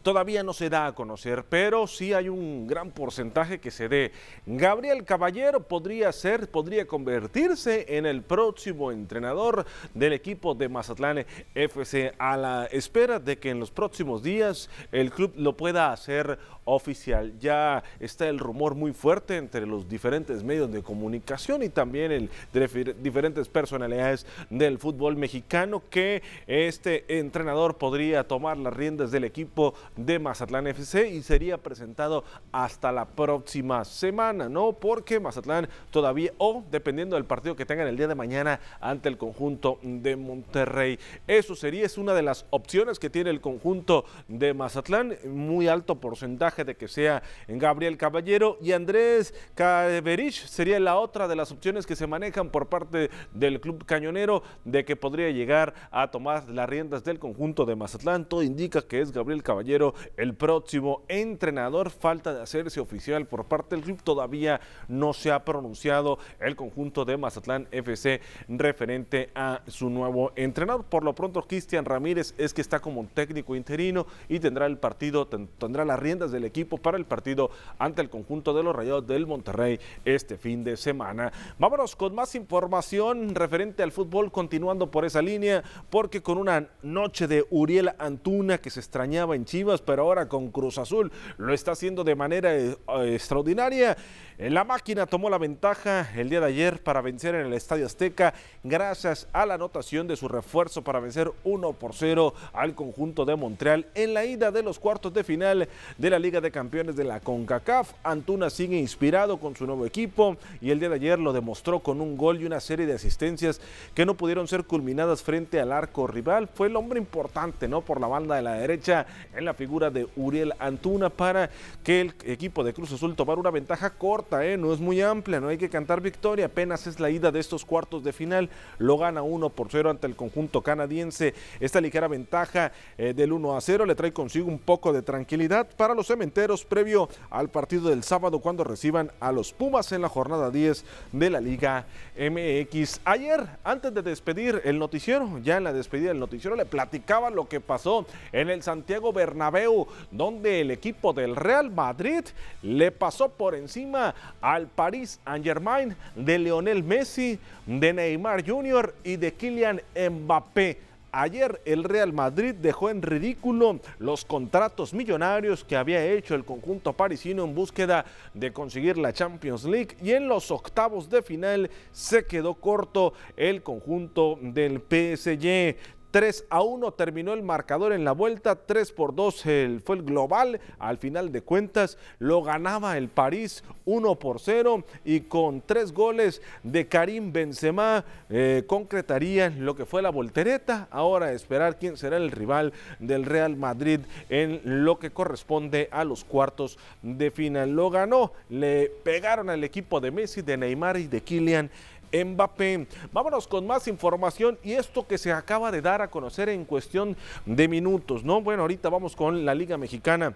todavía no se da a conocer, pero sí hay un gran porcentaje que se dé. Gabriel Caballero podría ser, podría convertirse en el próximo entrenador del equipo de Mazatlán FC a la espera de que en los próximos días el club lo pueda hacer oficial. Ya está el rumor muy fuerte entre los diferentes medios de comunicación y también el de diferentes personalidades del fútbol mexicano que este entrenador podría tomar las riendas del equipo de Mazatlán FC y sería presentado hasta la próxima semana, ¿no? Porque Mazatlán todavía, o dependiendo del partido que tengan el día de mañana ante el conjunto de Monterrey. Eso sería, es una de las opciones que tiene el conjunto de Mazatlán, muy alto porcentaje de que sea en Gabriel Caballero y Andrés Caberich sería la otra de las opciones que se manejan por parte del club cañonero de que podría llegar a tomar las riendas del conjunto de Mazatlán. Todo indica que es Gabriel Caballero el próximo entrenador. Falta de hacerse oficial por parte del club. Todavía no se ha pronunciado el conjunto de Mazatlán FC referente a su nuevo entrenador. Por lo pronto, Cristian Ramírez es que está como un técnico interino y tendrá el partido, tendrá las riendas del equipo para el partido ante el conjunto de los Rayados del Monterrey este fin de semana. Vámonos con más información referente al fútbol, continuando por esa línea, porque con una noche de Uriel Antuna que se extrañaba en Chivas, pero ahora con Cruz Azul lo está haciendo de manera eh, extraordinaria. La máquina tomó la ventaja el día de ayer para vencer en el Estadio Azteca gracias a la anotación de su refuerzo para vencer 1 por 0 al conjunto de Montreal en la ida de los cuartos de final de la Liga de Campeones de la CONCACAF. Antuna sigue inspirado con su nuevo equipo y el día de ayer lo demostró con un gol y una serie de asistencias que no pudieron ser culminadas frente al arco rival. Fue el hombre importante, ¿no? Por la banda de la derecha en la figura de Uriel Antuna para que el equipo de Cruz Azul tomara una ventaja corta, ¿eh? no es muy amplia, no hay que cantar victoria, apenas es la ida de estos cuartos de final, lo gana 1 por 0 ante el conjunto canadiense. Esta ligera ventaja eh, del 1 a 0 le trae consigo un poco de tranquilidad para los cementeros previo al partido del sábado cuando reciban a los Pumas en la jornada 10 de la Liga MX. Ayer, antes de despedir el noticiero, ya en la despedida del noticiero, le platicaba lo que pasó en el Santiago Bernabéu, donde el equipo del Real Madrid le pasó por encima al Paris Saint-Germain de Lionel Messi, de Neymar Jr. y de Kylian Mbappé. Ayer el Real Madrid dejó en ridículo los contratos millonarios que había hecho el conjunto parisino en búsqueda de conseguir la Champions League y en los octavos de final se quedó corto el conjunto del PSG. 3 a 1 terminó el marcador en la vuelta, 3 por 2 fue el global. Al final de cuentas lo ganaba el París 1 por 0 y con tres goles de Karim Benzema eh, concretarían lo que fue la voltereta. Ahora esperar quién será el rival del Real Madrid en lo que corresponde a los cuartos de final. Lo ganó, le pegaron al equipo de Messi, de Neymar y de Kylian Mbappé. Vámonos con más información y esto que se acaba de dar a conocer en cuestión de minutos, ¿no? Bueno, ahorita vamos con la Liga Mexicana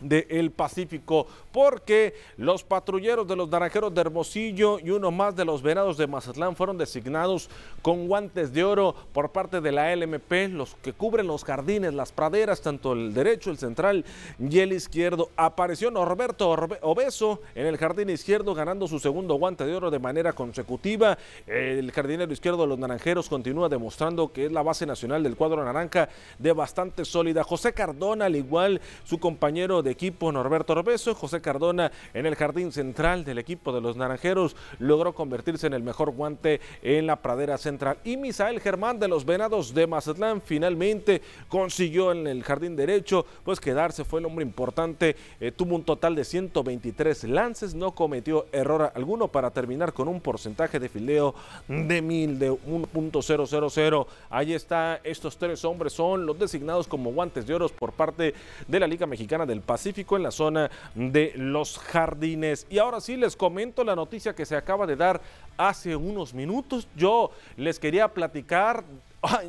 del Pacífico, porque los patrulleros de los naranjeros de Hermosillo y uno más de los venados de Mazatlán fueron designados con guantes de oro por parte de la LMP, los que cubren los jardines, las praderas, tanto el derecho, el central y el izquierdo. Apareció Norberto Obeso en el jardín izquierdo ganando su segundo guante de oro de manera consecutiva. El jardinero izquierdo de los naranjeros continúa demostrando que es la base nacional del cuadro naranja de bastante sólida. José Cardona, al igual su compañero de equipo Norberto Orbeso. José Cardona en el jardín central del equipo de los Naranjeros logró convertirse en el mejor guante en la pradera central. Y Misael Germán de los Venados de Mazatlán finalmente consiguió en el jardín derecho pues quedarse, fue el hombre importante, eh, tuvo un total de 123 lances, no cometió error alguno para terminar con un porcentaje de fileo de mil de 1.000. Ahí está, estos tres hombres son los designados como guantes de oro por parte de la Liga Mexicana del Pacífico En la zona de los jardines. Y ahora sí les comento la noticia que se acaba de dar hace unos minutos. Yo les quería platicar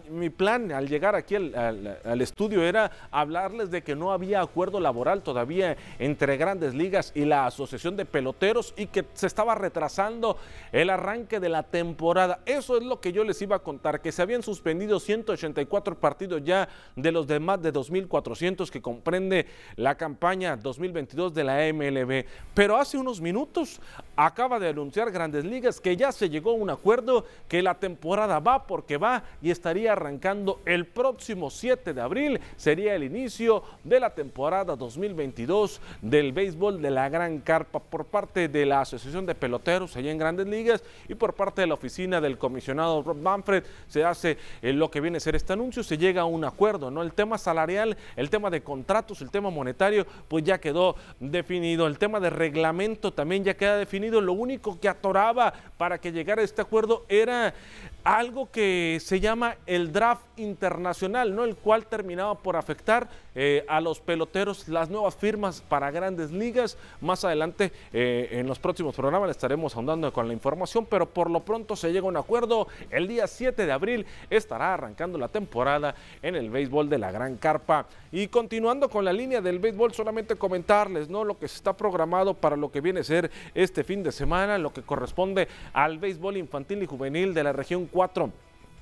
mi plan al llegar aquí al, estudio era hablarles de que no había acuerdo laboral todavía entre grandes ligas y la Asociación de Peloteros y que se estaba retrasando el arranque de la temporada. Eso es lo que yo les iba a contar, que se habían suspendido 184 partidos ya de los de más de 2.400 que comprende la campaña 2022 de la MLB. Pero hace unos minutos acaba de anunciar grandes ligas que ya se llegó a un acuerdo que la temporada va porque va y estaría arrancando el próximo 7 de abril. Sería el inicio de la temporada 2022 del béisbol de la Gran Carpa por parte de la Asociación de Peloteros allá en Grandes Ligas y por parte de la oficina del comisionado Rob Manfred se hace eh, lo que viene a ser este anuncio, se llega a un acuerdo, ¿no? El tema salarial, el tema de contratos, el tema monetario, pues ya quedó definido. El tema de reglamento también ya queda definido. Lo único que atoraba para que llegara a este acuerdo era algo que se llama el draft internacional, ¿no? el cual terminaba por afectar eh, a los peloteros las nuevas firmas para grandes ligas. Más adelante, eh, en los próximos programas, estaremos ahondando con la información, pero por lo pronto se llega a un acuerdo. El día 7 de abril estará arrancando la temporada en el béisbol de la Gran Carpa. Y continuando con la línea del béisbol, solamente comentarles ¿no? lo que se está programado para lo que viene a ser este fin de semana, lo que corresponde al béisbol infantil y juvenil de la región 4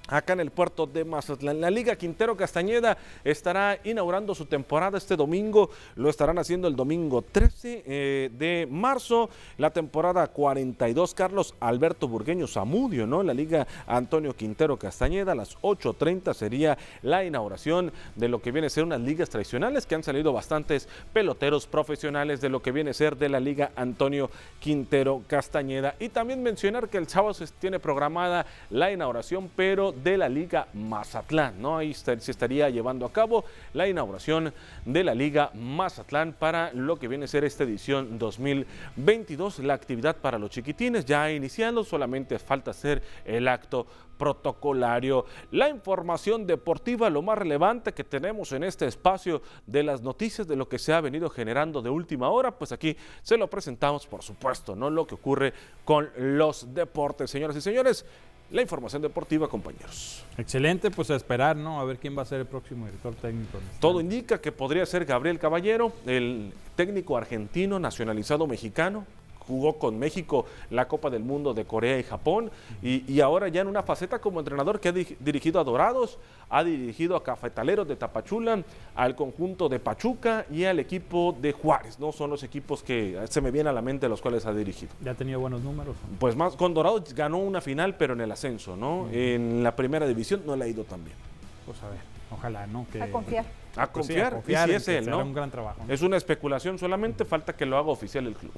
acá en el puerto de Mazatlán. La Liga Quintero Castañeda estará inaugurando su temporada este domingo, lo estarán haciendo el domingo 13 eh, de marzo, la temporada 42, Carlos Alberto Burgueño Zamudio, ¿no? La Liga Antonio Quintero Castañeda, a las 8.30 sería la inauguración de lo que viene a ser unas ligas tradicionales que han salido bastantes peloteros profesionales de lo que viene a ser de la Liga Antonio Quintero Castañeda. Y también mencionar que el sábado se tiene programada la inauguración, pero de la Liga Mazatlán. ¿no? Ahí se estaría llevando a cabo la inauguración de la Liga Mazatlán para lo que viene a ser esta edición 2022. La actividad para los chiquitines ya ha iniciado, solamente falta hacer el acto protocolario. La información deportiva, lo más relevante que tenemos en este espacio de las noticias de lo que se ha venido generando de última hora, pues aquí se lo presentamos, por supuesto, no lo que ocurre con los deportes. Señoras y señores, la información deportiva, compañeros.
Excelente, pues a esperar, ¿no? A ver quién va a ser el próximo director técnico.
Todo indica que podría ser Gabriel Caballero, el técnico argentino nacionalizado mexicano, jugó con México la Copa del Mundo de Corea y Japón y, ahora ya en una faceta como entrenador que ha dirigido a Dorados, ha dirigido a Cafetaleros de Tapachula, al conjunto de Pachuca y al equipo de Juárez, ¿no? Son los equipos que se me vienen a la mente los cuales ha dirigido.
¿Ya ha tenido buenos números?
Pues más, con Dorados ganó una final, pero en el ascenso, ¿no? En la primera división no le ha ido tan bien.
Pues a ver, ojalá, ¿no?
A confiar.
A pues confiar, y si es él, ¿no?
un gran trabajo.
Es una especulación, solamente falta que lo haga oficial el club.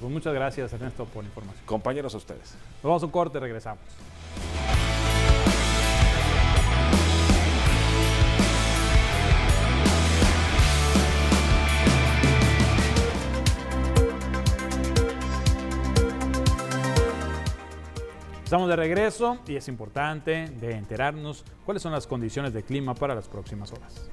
Pues muchas gracias, Ernesto, por la información.
Compañeros a ustedes.
Nos vamos a un corte, regresamos. Estamos de regreso y es importante de enterarnos cuáles son las condiciones de clima para las próximas horas.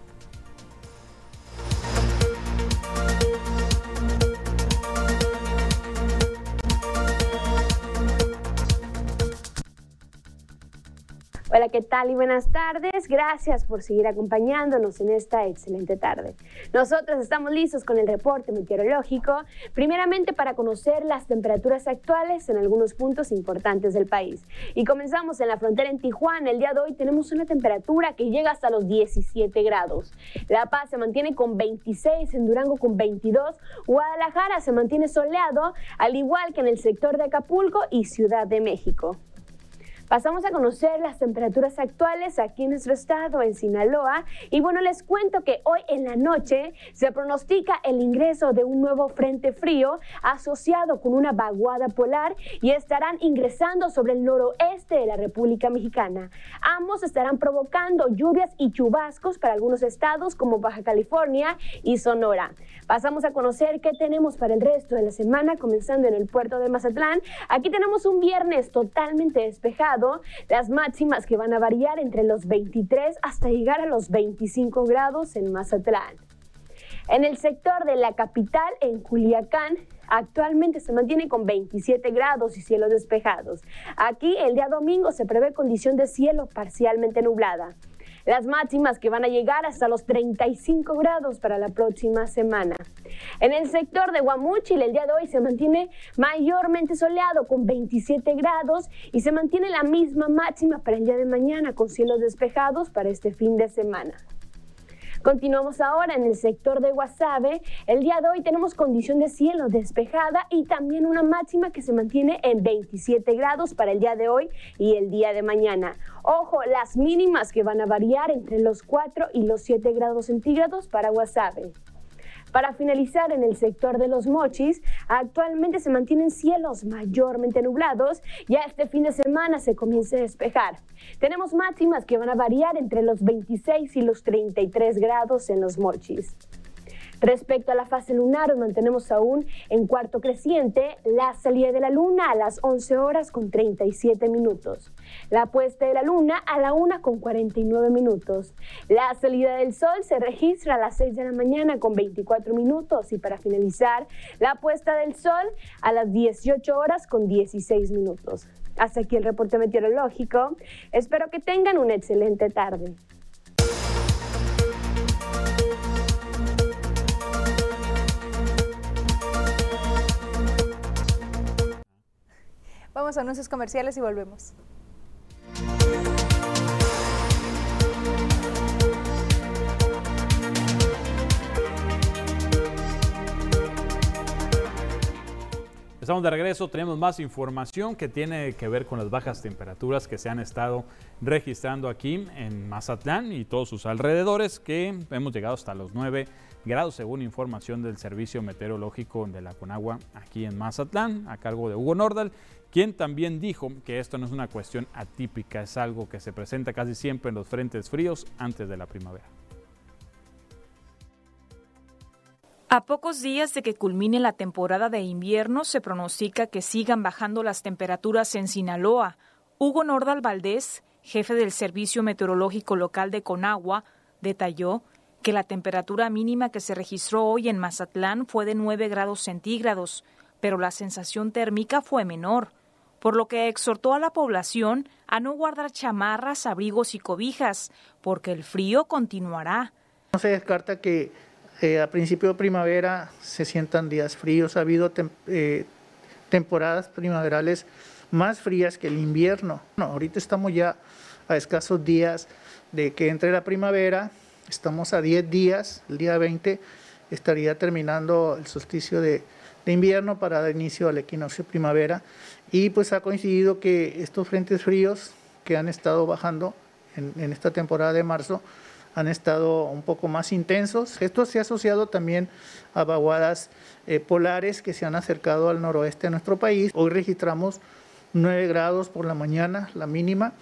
Hola, ¿qué tal y buenas tardes? Gracias por seguir acompañándonos en esta excelente tarde. Nosotros estamos listos con el reporte meteorológico, primeramente para conocer las temperaturas actuales en algunos puntos importantes del país. Y comenzamos en la frontera en Tijuana. El día de hoy tenemos una temperatura que llega hasta los 17 grados. La Paz se mantiene con 26, en Durango con 22, Guadalajara se mantiene soleado, al igual que en el sector de Acapulco y Ciudad de México. Pasamos a conocer las temperaturas actuales aquí en nuestro estado, en Sinaloa. Y bueno, les cuento que hoy en la noche se pronostica el ingreso de un nuevo frente frío asociado con una vaguada polar y estarán ingresando sobre el noroeste de la República Mexicana. Ambos estarán provocando lluvias y chubascos para algunos estados como Baja California y Sonora. Pasamos a conocer qué tenemos para el resto de la semana, comenzando en el puerto de Mazatlán. Aquí tenemos un viernes totalmente despejado las máximas que van a variar entre los 23 hasta llegar a los 25 grados en Mazatlán. En el sector de la capital, en Culiacán, actualmente se mantiene con 27 grados y cielos despejados. Aquí el día domingo se prevé condición de cielo parcialmente nublada. Las máximas que van a llegar hasta los 35 grados para la próxima semana. En el sector de Guamúchil el día de hoy se mantiene mayormente soleado con 27 grados y se mantiene la misma máxima para el día de mañana con cielos despejados para este fin de semana. Continuamos ahora en el sector de Guasave. El día de hoy tenemos condición de cielo despejada y también una máxima que se mantiene en 27 grados para el día de hoy y el día de mañana. Ojo, las mínimas que van a variar entre los 4 y los 7 grados centígrados para Guasave. Para finalizar, en el sector de los mochis, actualmente se mantienen cielos mayormente nublados. Ya este fin de semana se comienza a despejar. Tenemos máximas que van a variar entre los 26 y los 33 grados en los mochis. Respecto a la fase lunar, mantenemos aún en cuarto creciente la salida de la luna a las 11 horas con 37 minutos, la puesta de la luna a la 1 con 49 minutos, la salida del sol se registra a las 6 de la mañana con 24 minutos y para finalizar, la puesta del sol a las 18 horas con 16 minutos. Hasta aquí el reporte meteorológico. Espero que tengan una excelente tarde.
Vamos a anuncios comerciales y volvemos.
Estamos de regreso, tenemos más información que tiene que ver con las bajas temperaturas que se han estado registrando aquí en Mazatlán y todos sus alrededores, que hemos llegado hasta los 9 grados según información del Servicio Meteorológico de la Conagua aquí en Mazatlán, a cargo de Hugo Nordal quien también dijo que esto no es una cuestión atípica, es algo que se presenta casi siempre en los frentes fríos antes de la primavera.
A pocos días de que culmine la temporada de invierno, se pronostica que sigan bajando las temperaturas en Sinaloa. Hugo Nordal Valdés, jefe del Servicio Meteorológico Local de Conagua, detalló que la temperatura mínima que se registró hoy en Mazatlán fue de 9 grados centígrados, pero la sensación térmica fue menor, por lo que exhortó a la población a no guardar chamarras, abrigos y cobijas, porque el frío continuará.
No se descarta que eh, a principio de primavera se sientan días fríos. Ha habido eh, temporadas primaverales más frías que el invierno. ahorita estamos ya a escasos días de que entre la primavera. Estamos a 10 días, el día 20 estaría terminando el solsticio de, invierno para dar inicio al equinoccio primavera. Y pues ha coincidido que estos frentes fríos que han estado bajando en esta temporada de marzo, han estado un poco más intensos. Esto se ha asociado también a vaguadas eh, polares que se han acercado al noroeste de nuestro país. Hoy registramos 9 grados por la mañana, la mínima.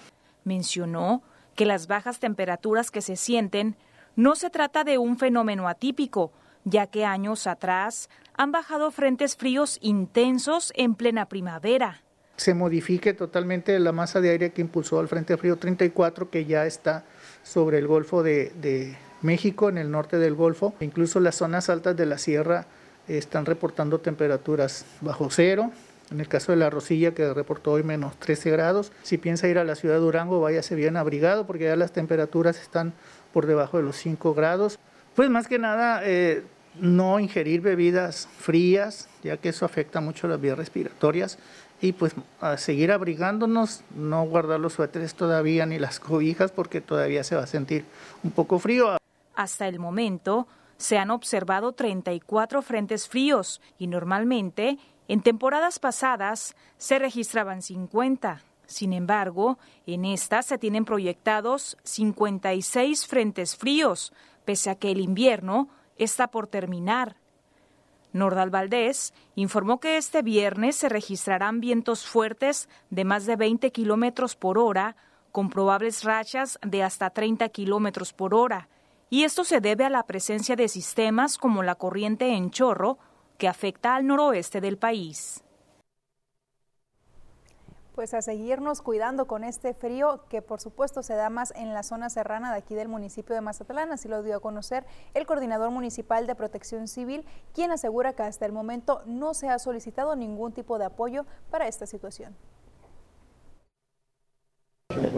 Mencionó que las bajas temperaturas que se sienten no se trata de un fenómeno atípico, ya que años atrás han bajado frentes fríos intensos en plena primavera.
Se modifique totalmente la masa de aire que impulsó al Frente Frío 34, que ya está sobre el Golfo de, México, en el norte del Golfo. Incluso las zonas altas de la sierra están reportando temperaturas bajo cero. En el caso de la Rosilla, que reportó hoy menos 13 grados. Si piensa ir a la ciudad de Durango, váyase bien abrigado, porque ya las temperaturas están por debajo de los 5 grados. Pues más que nada, eh, no ingerir bebidas frías, ya que eso afecta mucho las vías respiratorias y pues a seguir abrigándonos, no guardar los suéteres todavía ni las cobijas porque todavía se va a sentir un poco frío.
Hasta el momento se han observado 34 frentes fríos y normalmente en temporadas pasadas se registraban 50. Sin embargo, en esta se tienen proyectados 56 frentes fríos, pese a que el invierno está por terminar. Nordal Valdés informó que este viernes se registrarán vientos fuertes de más de 20 kilómetros por hora, con probables rachas de hasta 30 kilómetros por hora, y esto se debe a la presencia de sistemas como la corriente en chorro, que afecta al noroeste del país
pues a seguirnos cuidando con este frío que por supuesto se da más en la zona serrana de aquí del municipio de Mazatlán, así lo dio a conocer el coordinador municipal de protección civil, quien asegura que hasta el momento no se ha solicitado ningún tipo de apoyo para esta situación.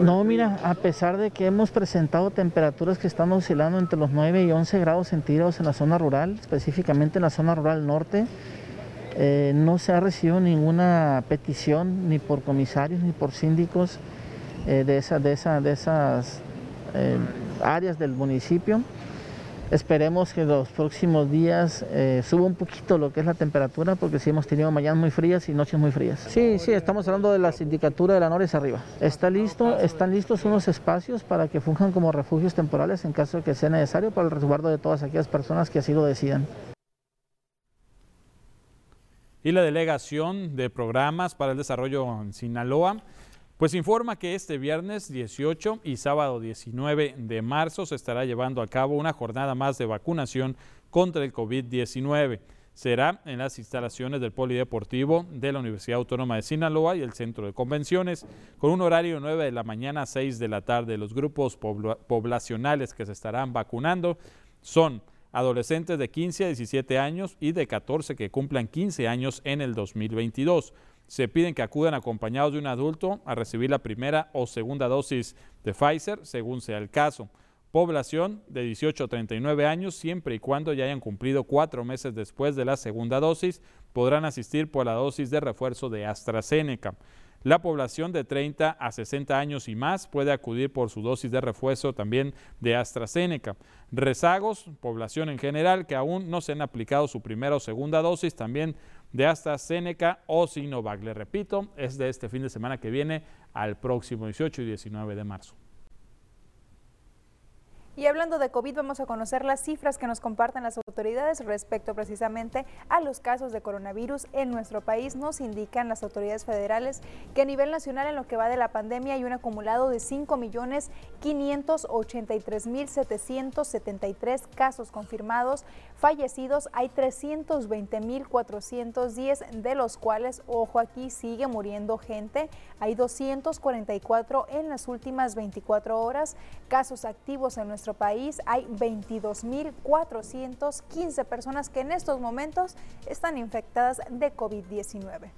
No, mira, a pesar de que hemos presentado temperaturas que están oscilando entre los 9 y 11 grados centígrados en la zona rural, específicamente en la zona rural norte, eh, no se ha recibido ninguna petición ni por comisarios ni por síndicos eh, de, esa, de, de esas eh, áreas del municipio. Esperemos que los próximos días suba un poquito lo que es la temperatura, porque sí hemos tenido mañanas muy frías y noches muy frías. Sí, sí, estamos hablando de la sindicatura de la Nores arriba. Está listo, están listos unos espacios para que funjan como refugios temporales en caso de que sea necesario para el resguardo de todas aquellas personas que así lo decidan
y la Delegación de Programas para el Desarrollo en Sinaloa, pues informa que este viernes 18 y sábado 19 de marzo se estará llevando a cabo una jornada más de vacunación contra el COVID-19. Será en las instalaciones del Polideportivo de la Universidad Autónoma de Sinaloa y el Centro de Convenciones, con un horario 9 de la mañana a 6 de la tarde. Los grupos poblacionales que se estarán vacunando son adolescentes de 15 a 17 años y de 14 que cumplan 15 años en el 2022. Se piden que acudan acompañados de un adulto a recibir la primera o segunda dosis de Pfizer, según sea el caso. Población de 18 a 39 años, siempre y cuando ya hayan cumplido cuatro meses después de la segunda dosis, podrán asistir por la dosis de refuerzo de AstraZeneca. La población de 30 a 60 años y más puede acudir por su dosis de refuerzo también de AstraZeneca. Rezagos, población en general que aún no se han aplicado su primera o segunda dosis, también de AstraZeneca o Sinovac. Le repito, es de este fin de semana que viene al próximo 18 y 19 de marzo.
Y hablando de COVID, vamos a conocer las cifras que nos comparten las autoridades respecto precisamente a los casos de coronavirus en nuestro país. Nos indican las autoridades federales que a nivel nacional en lo que va de la pandemia hay un acumulado de 5.583.773 casos confirmados. Fallecidos hay 320.410, de los cuales, ojo aquí, sigue muriendo gente. Hay 244 en las últimas 24 horas. Casos activos en nuestro país hay 22.415 personas que en estos momentos están infectadas de COVID-19.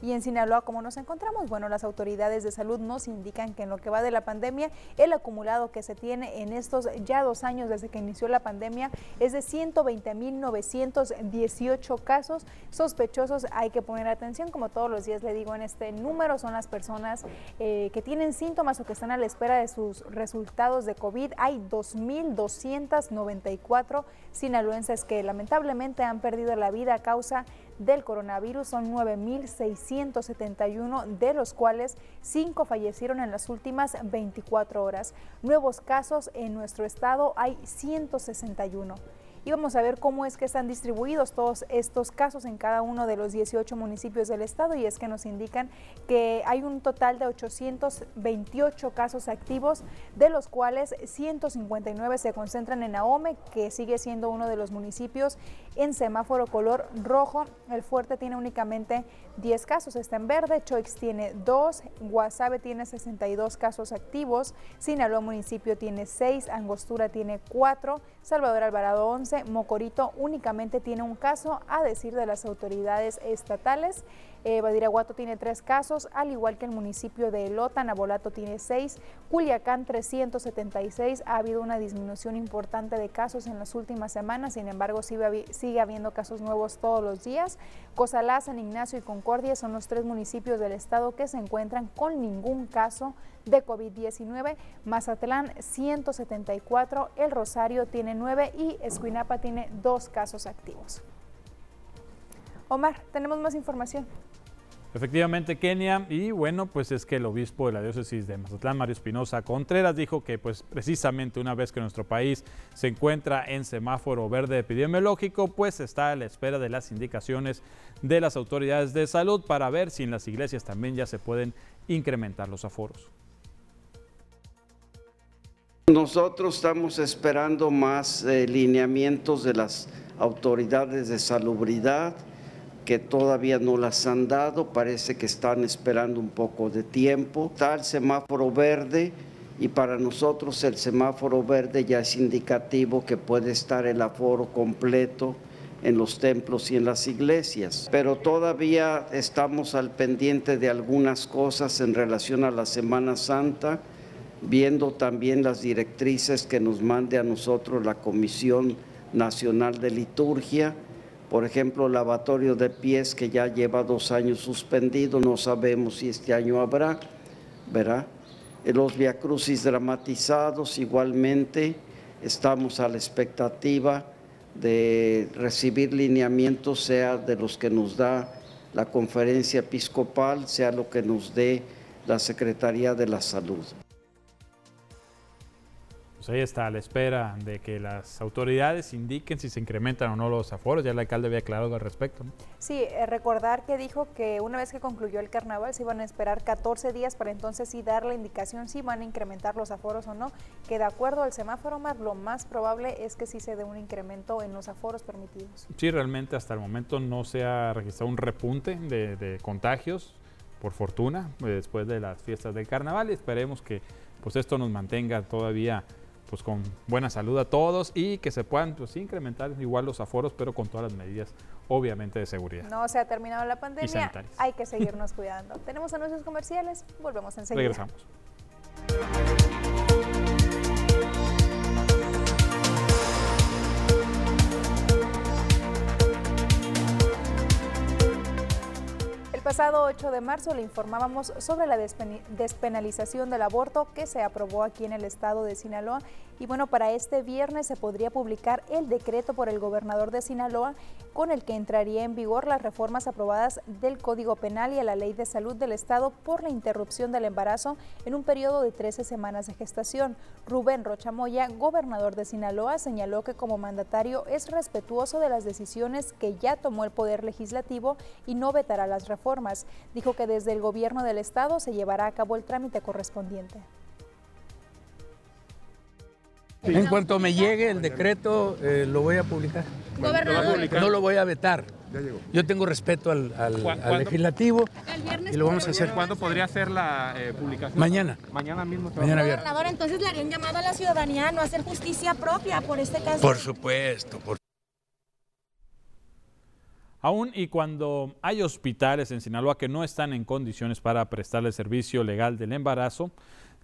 Y en Sinaloa, ¿cómo nos encontramos? Bueno, las autoridades de salud nos indican que en lo que va de la pandemia, el acumulado que se tiene en estos ya dos años desde que inició la pandemia es de 120.918 casos sospechosos. Hay que poner atención, como todos los días le digo en este número, son las personas eh, que tienen síntomas o que están a la espera de sus resultados de COVID. Hay 2.294 sinaloenses que lamentablemente han perdido la vida a causa del coronavirus. Son 9.671, de los cuales 5 fallecieron en las últimas 24 horas. Nuevos casos en nuestro estado hay 161 y vamos a ver cómo es que están distribuidos todos estos casos en cada uno de los 18 municipios del estado y es que nos indican que hay un total de 828 casos activos, de los cuales 159 se concentran en Ahome, que sigue siendo uno de los municipios en semáforo color rojo. El fuerte tiene únicamente 10 casos, está en verde, Choix tiene 2, Guasave tiene 62 casos activos, Sinaloa municipio tiene 6, Angostura tiene 4, Salvador Alvarado 11, Mocorito únicamente tiene un caso, a decir de las autoridades estatales. Eh, Badiraguato tiene tres casos, al igual que el municipio de Elota, Nabolato tiene seis, Culiacán 376. Ha habido una disminución importante de casos en las últimas semanas, sin embargo sigue, sigue habiendo casos nuevos todos los días. Cozalá, San Ignacio y Concordia son los tres municipios del estado que se encuentran con ningún caso de COVID-19. Mazatlán 174, El Rosario tiene 9 y Escuinapa tiene dos casos activos. Omar, tenemos más información.
Efectivamente, Kenia, y bueno, pues es que el obispo de la diócesis de Mazatlán, Mario Espinosa Contreras, dijo que pues precisamente una vez que nuestro país se encuentra en semáforo verde epidemiológico, pues está a la espera de las indicaciones de las autoridades de salud para ver si en las iglesias también ya se pueden incrementar los aforos.
Nosotros estamos esperando más eh, lineamientos de las autoridades de salubridad que todavía no las han dado, parece que están esperando un poco de tiempo. Está el semáforo verde y para nosotros el semáforo verde ya es indicativo que puede estar el aforo completo en los templos y en las iglesias. Pero todavía estamos al pendiente de algunas cosas en relación a la Semana Santa viendo también las directrices que nos mande a nosotros la Comisión Nacional de Liturgia, por ejemplo, lavatorio de pies que ya lleva dos años suspendido, no sabemos si este año habrá, ¿verdad? Los viacrucis dramatizados igualmente, estamos a la expectativa de recibir lineamientos, sea de los que nos da la conferencia episcopal, sea lo que nos dé la Secretaría de la Salud.
Pues ahí está, a la espera de que las autoridades indiquen si se incrementan o no los aforos. Ya el alcalde había aclarado al respecto.
Sí, eh, recordar que dijo que una vez que concluyó el carnaval se iban a esperar 14 días para entonces sí dar la indicación si van a incrementar los aforos o no. Que de acuerdo al semáforo más, lo más probable es que sí se dé un incremento en los aforos permitidos.
Sí, realmente hasta el momento no se ha registrado un repunte de, de contagios, por fortuna, después de las fiestas del carnaval. Y esperemos que pues esto nos mantenga todavía pues con buena salud a todos y que se puedan pues, incrementar igual los aforos, pero con todas las medidas, obviamente, de seguridad.
No se ha terminado la pandemia, hay que seguirnos cuidando. Tenemos anuncios comerciales, volvemos enseguida.
Regresamos.
Pasado 8 de marzo le informábamos sobre la despenalización del aborto que se aprobó aquí en el estado de Sinaloa Y bueno, para este viernes se podría publicar el decreto por el gobernador de Sinaloa con el que entraría en vigor las reformas aprobadas del Código Penal y a la Ley de Salud del Estado por la interrupción del embarazo en un periodo de 13 semanas de gestación. Rubén Rochamoya, gobernador de Sinaloa, señaló que como mandatario es respetuoso de las decisiones que ya tomó el Poder Legislativo y no vetará las reformas. Dijo que desde el gobierno del Estado se llevará a cabo el trámite correspondiente.
En cuanto me llegue el decreto, eh, lo voy a publicar. No lo voy a vetar. Yo tengo respeto al, legislativo y lo vamos a hacer.
¿Cuándo podría ser la eh, publicación?
Mañana.
Mañana mismo.
Mañana viernes.
Gobernador, entonces le harían llamado a la ciudadanía a no hacer justicia propia por este caso.
Por supuesto, por
Aún y cuando hay hospitales en Sinaloa que no están en condiciones para prestarle servicio legal del embarazo,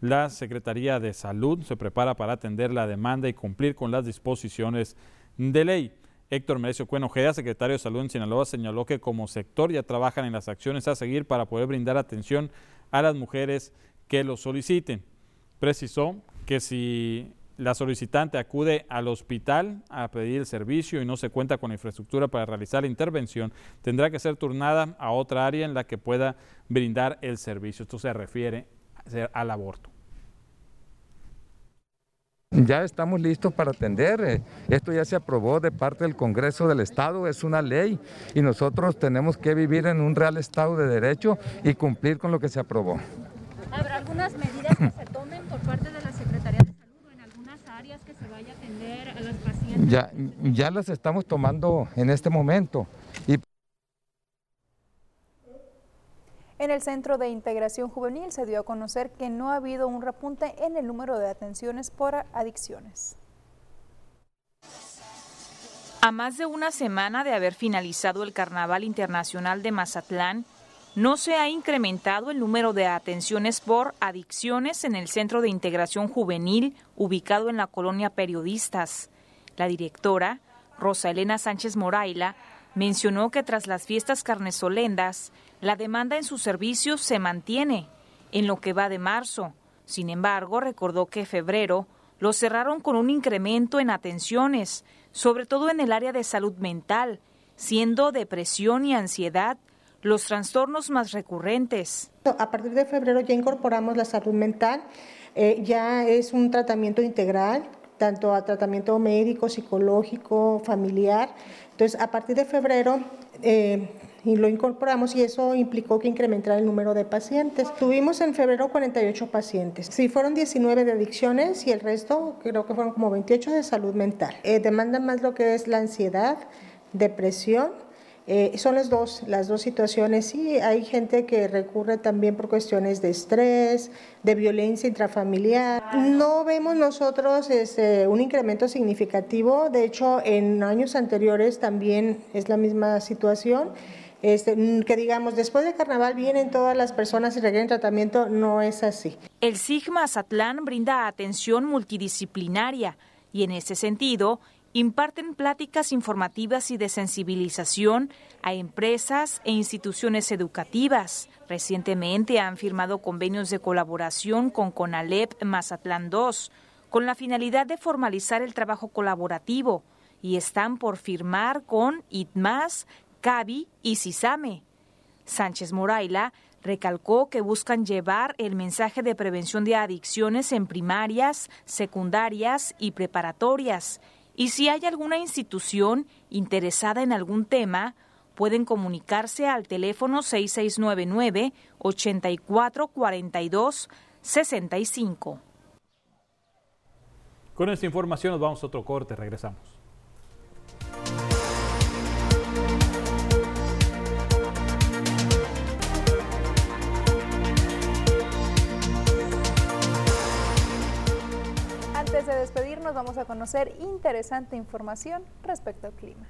la Secretaría de Salud se prepara para atender la demanda y cumplir con las disposiciones de ley. Héctor Merecio Cuenojeda, secretario de Salud en Sinaloa, señaló que como sector ya trabajan en las acciones a seguir para poder brindar atención a las mujeres que lo soliciten. Precisó que si la solicitante acude al hospital a pedir el servicio y no se cuenta con infraestructura para realizar la intervención, tendrá que ser turnada a otra área en la que pueda brindar el servicio. Esto se refiere al aborto.
Ya estamos listos para atender. Eh, esto ya se aprobó de parte del Congreso del Estado, es una ley y nosotros tenemos que vivir en un real Estado de Derecho y cumplir con lo que se aprobó.
¿Habrá algunas medidas que se tomen por parte de la Secretaría de Salud o en algunas áreas que se vaya a atender a las pacientes?
Ya, ya las estamos tomando en este momento. Y
En el Centro de Integración Juvenil se dio a conocer que no ha habido un repunte en el número de atenciones por adicciones.
A más de una semana de haber finalizado el Carnaval Internacional de Mazatlán, no se ha incrementado el número de atenciones por adicciones en el Centro de Integración Juvenil ubicado en la colonia Periodistas. La directora, Rosa Elena Sánchez Moraila, mencionó que tras las fiestas carnesolendas, la demanda en sus servicios se mantiene en lo que va de marzo. Sin embargo, recordó que febrero lo cerraron con un incremento en atenciones, sobre todo en el área de salud mental, siendo depresión y ansiedad los trastornos más recurrentes.
A partir de febrero ya incorporamos la salud mental, eh, ya es un tratamiento integral, tanto a tratamiento médico, psicológico, familiar. Entonces, a partir de febrero eh, y lo incorporamos y eso implicó que incrementara el número de pacientes. Tuvimos en febrero 48 pacientes. Sí, fueron 19 de adicciones y el resto creo que fueron como 28 de salud mental. Eh, demandan más lo que es la ansiedad, depresión. Eh, son las dos, las dos situaciones. Sí, hay gente que recurre también por cuestiones de estrés, de violencia intrafamiliar. No vemos nosotros este, un incremento significativo. De hecho, en años anteriores también es la misma situación. Este, que digamos, después de carnaval vienen todas las personas y requieren tratamiento, no es así.
El SIGMA Azatlán brinda atención multidisciplinaria y en ese sentido imparten pláticas informativas y de sensibilización a empresas e instituciones educativas. Recientemente han firmado convenios de colaboración con CONALEP Mazatlán II con la finalidad de formalizar el trabajo colaborativo y están por firmar con ITMAS Cabi y Cisame. Sánchez Moraila recalcó que buscan llevar el mensaje de prevención de adicciones en primarias, secundarias y preparatorias. Y si hay alguna institución interesada en algún tema, pueden comunicarse al teléfono 6699 8442 65.
Con esta información nos vamos a otro corte, regresamos.
Vamos a conocer interesante información respecto al clima.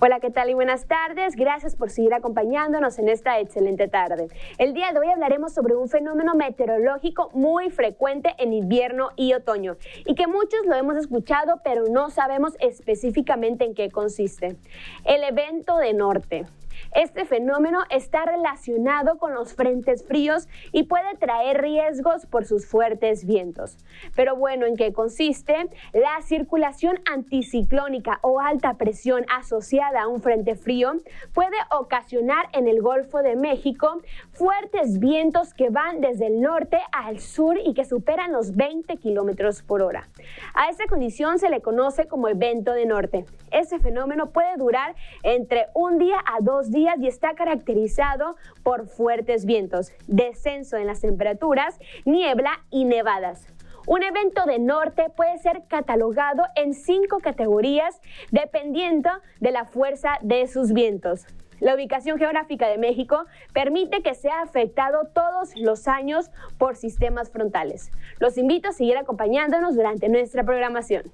Hola, ¿qué tal y buenas tardes? Gracias por seguir acompañándonos en esta excelente tarde. El día de hoy hablaremos sobre un fenómeno meteorológico muy frecuente en invierno y otoño y que muchos lo hemos escuchado pero no sabemos específicamente en qué consiste. El evento de norte. Este fenómeno está relacionado con los frentes fríos y puede traer riesgos por sus fuertes vientos. Pero bueno, ¿en qué consiste? La circulación anticiclónica o alta presión asociada a un frente frío puede ocasionar en el Golfo de México fuertes vientos que van desde el norte al sur y que superan los 20 kilómetros por hora. A esta condición se le conoce como evento de norte. Ese fenómeno puede durar entre un día a dos días y está caracterizado por fuertes vientos, descenso en las temperaturas, niebla y nevadas. Un evento de norte puede ser catalogado en cinco categorías dependiendo de la fuerza de sus vientos. La ubicación geográfica de México permite que sea afectado todos los años por sistemas frontales. Los invito a seguir acompañándonos durante nuestra programación.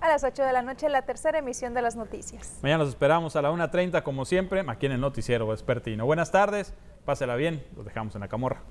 a las 8 de la noche la tercera emisión de las noticias.
Mañana los esperamos a la 1.30 como siempre aquí en el noticiero vespertino. Buenas tardes, pásela bien, los dejamos en la camorra.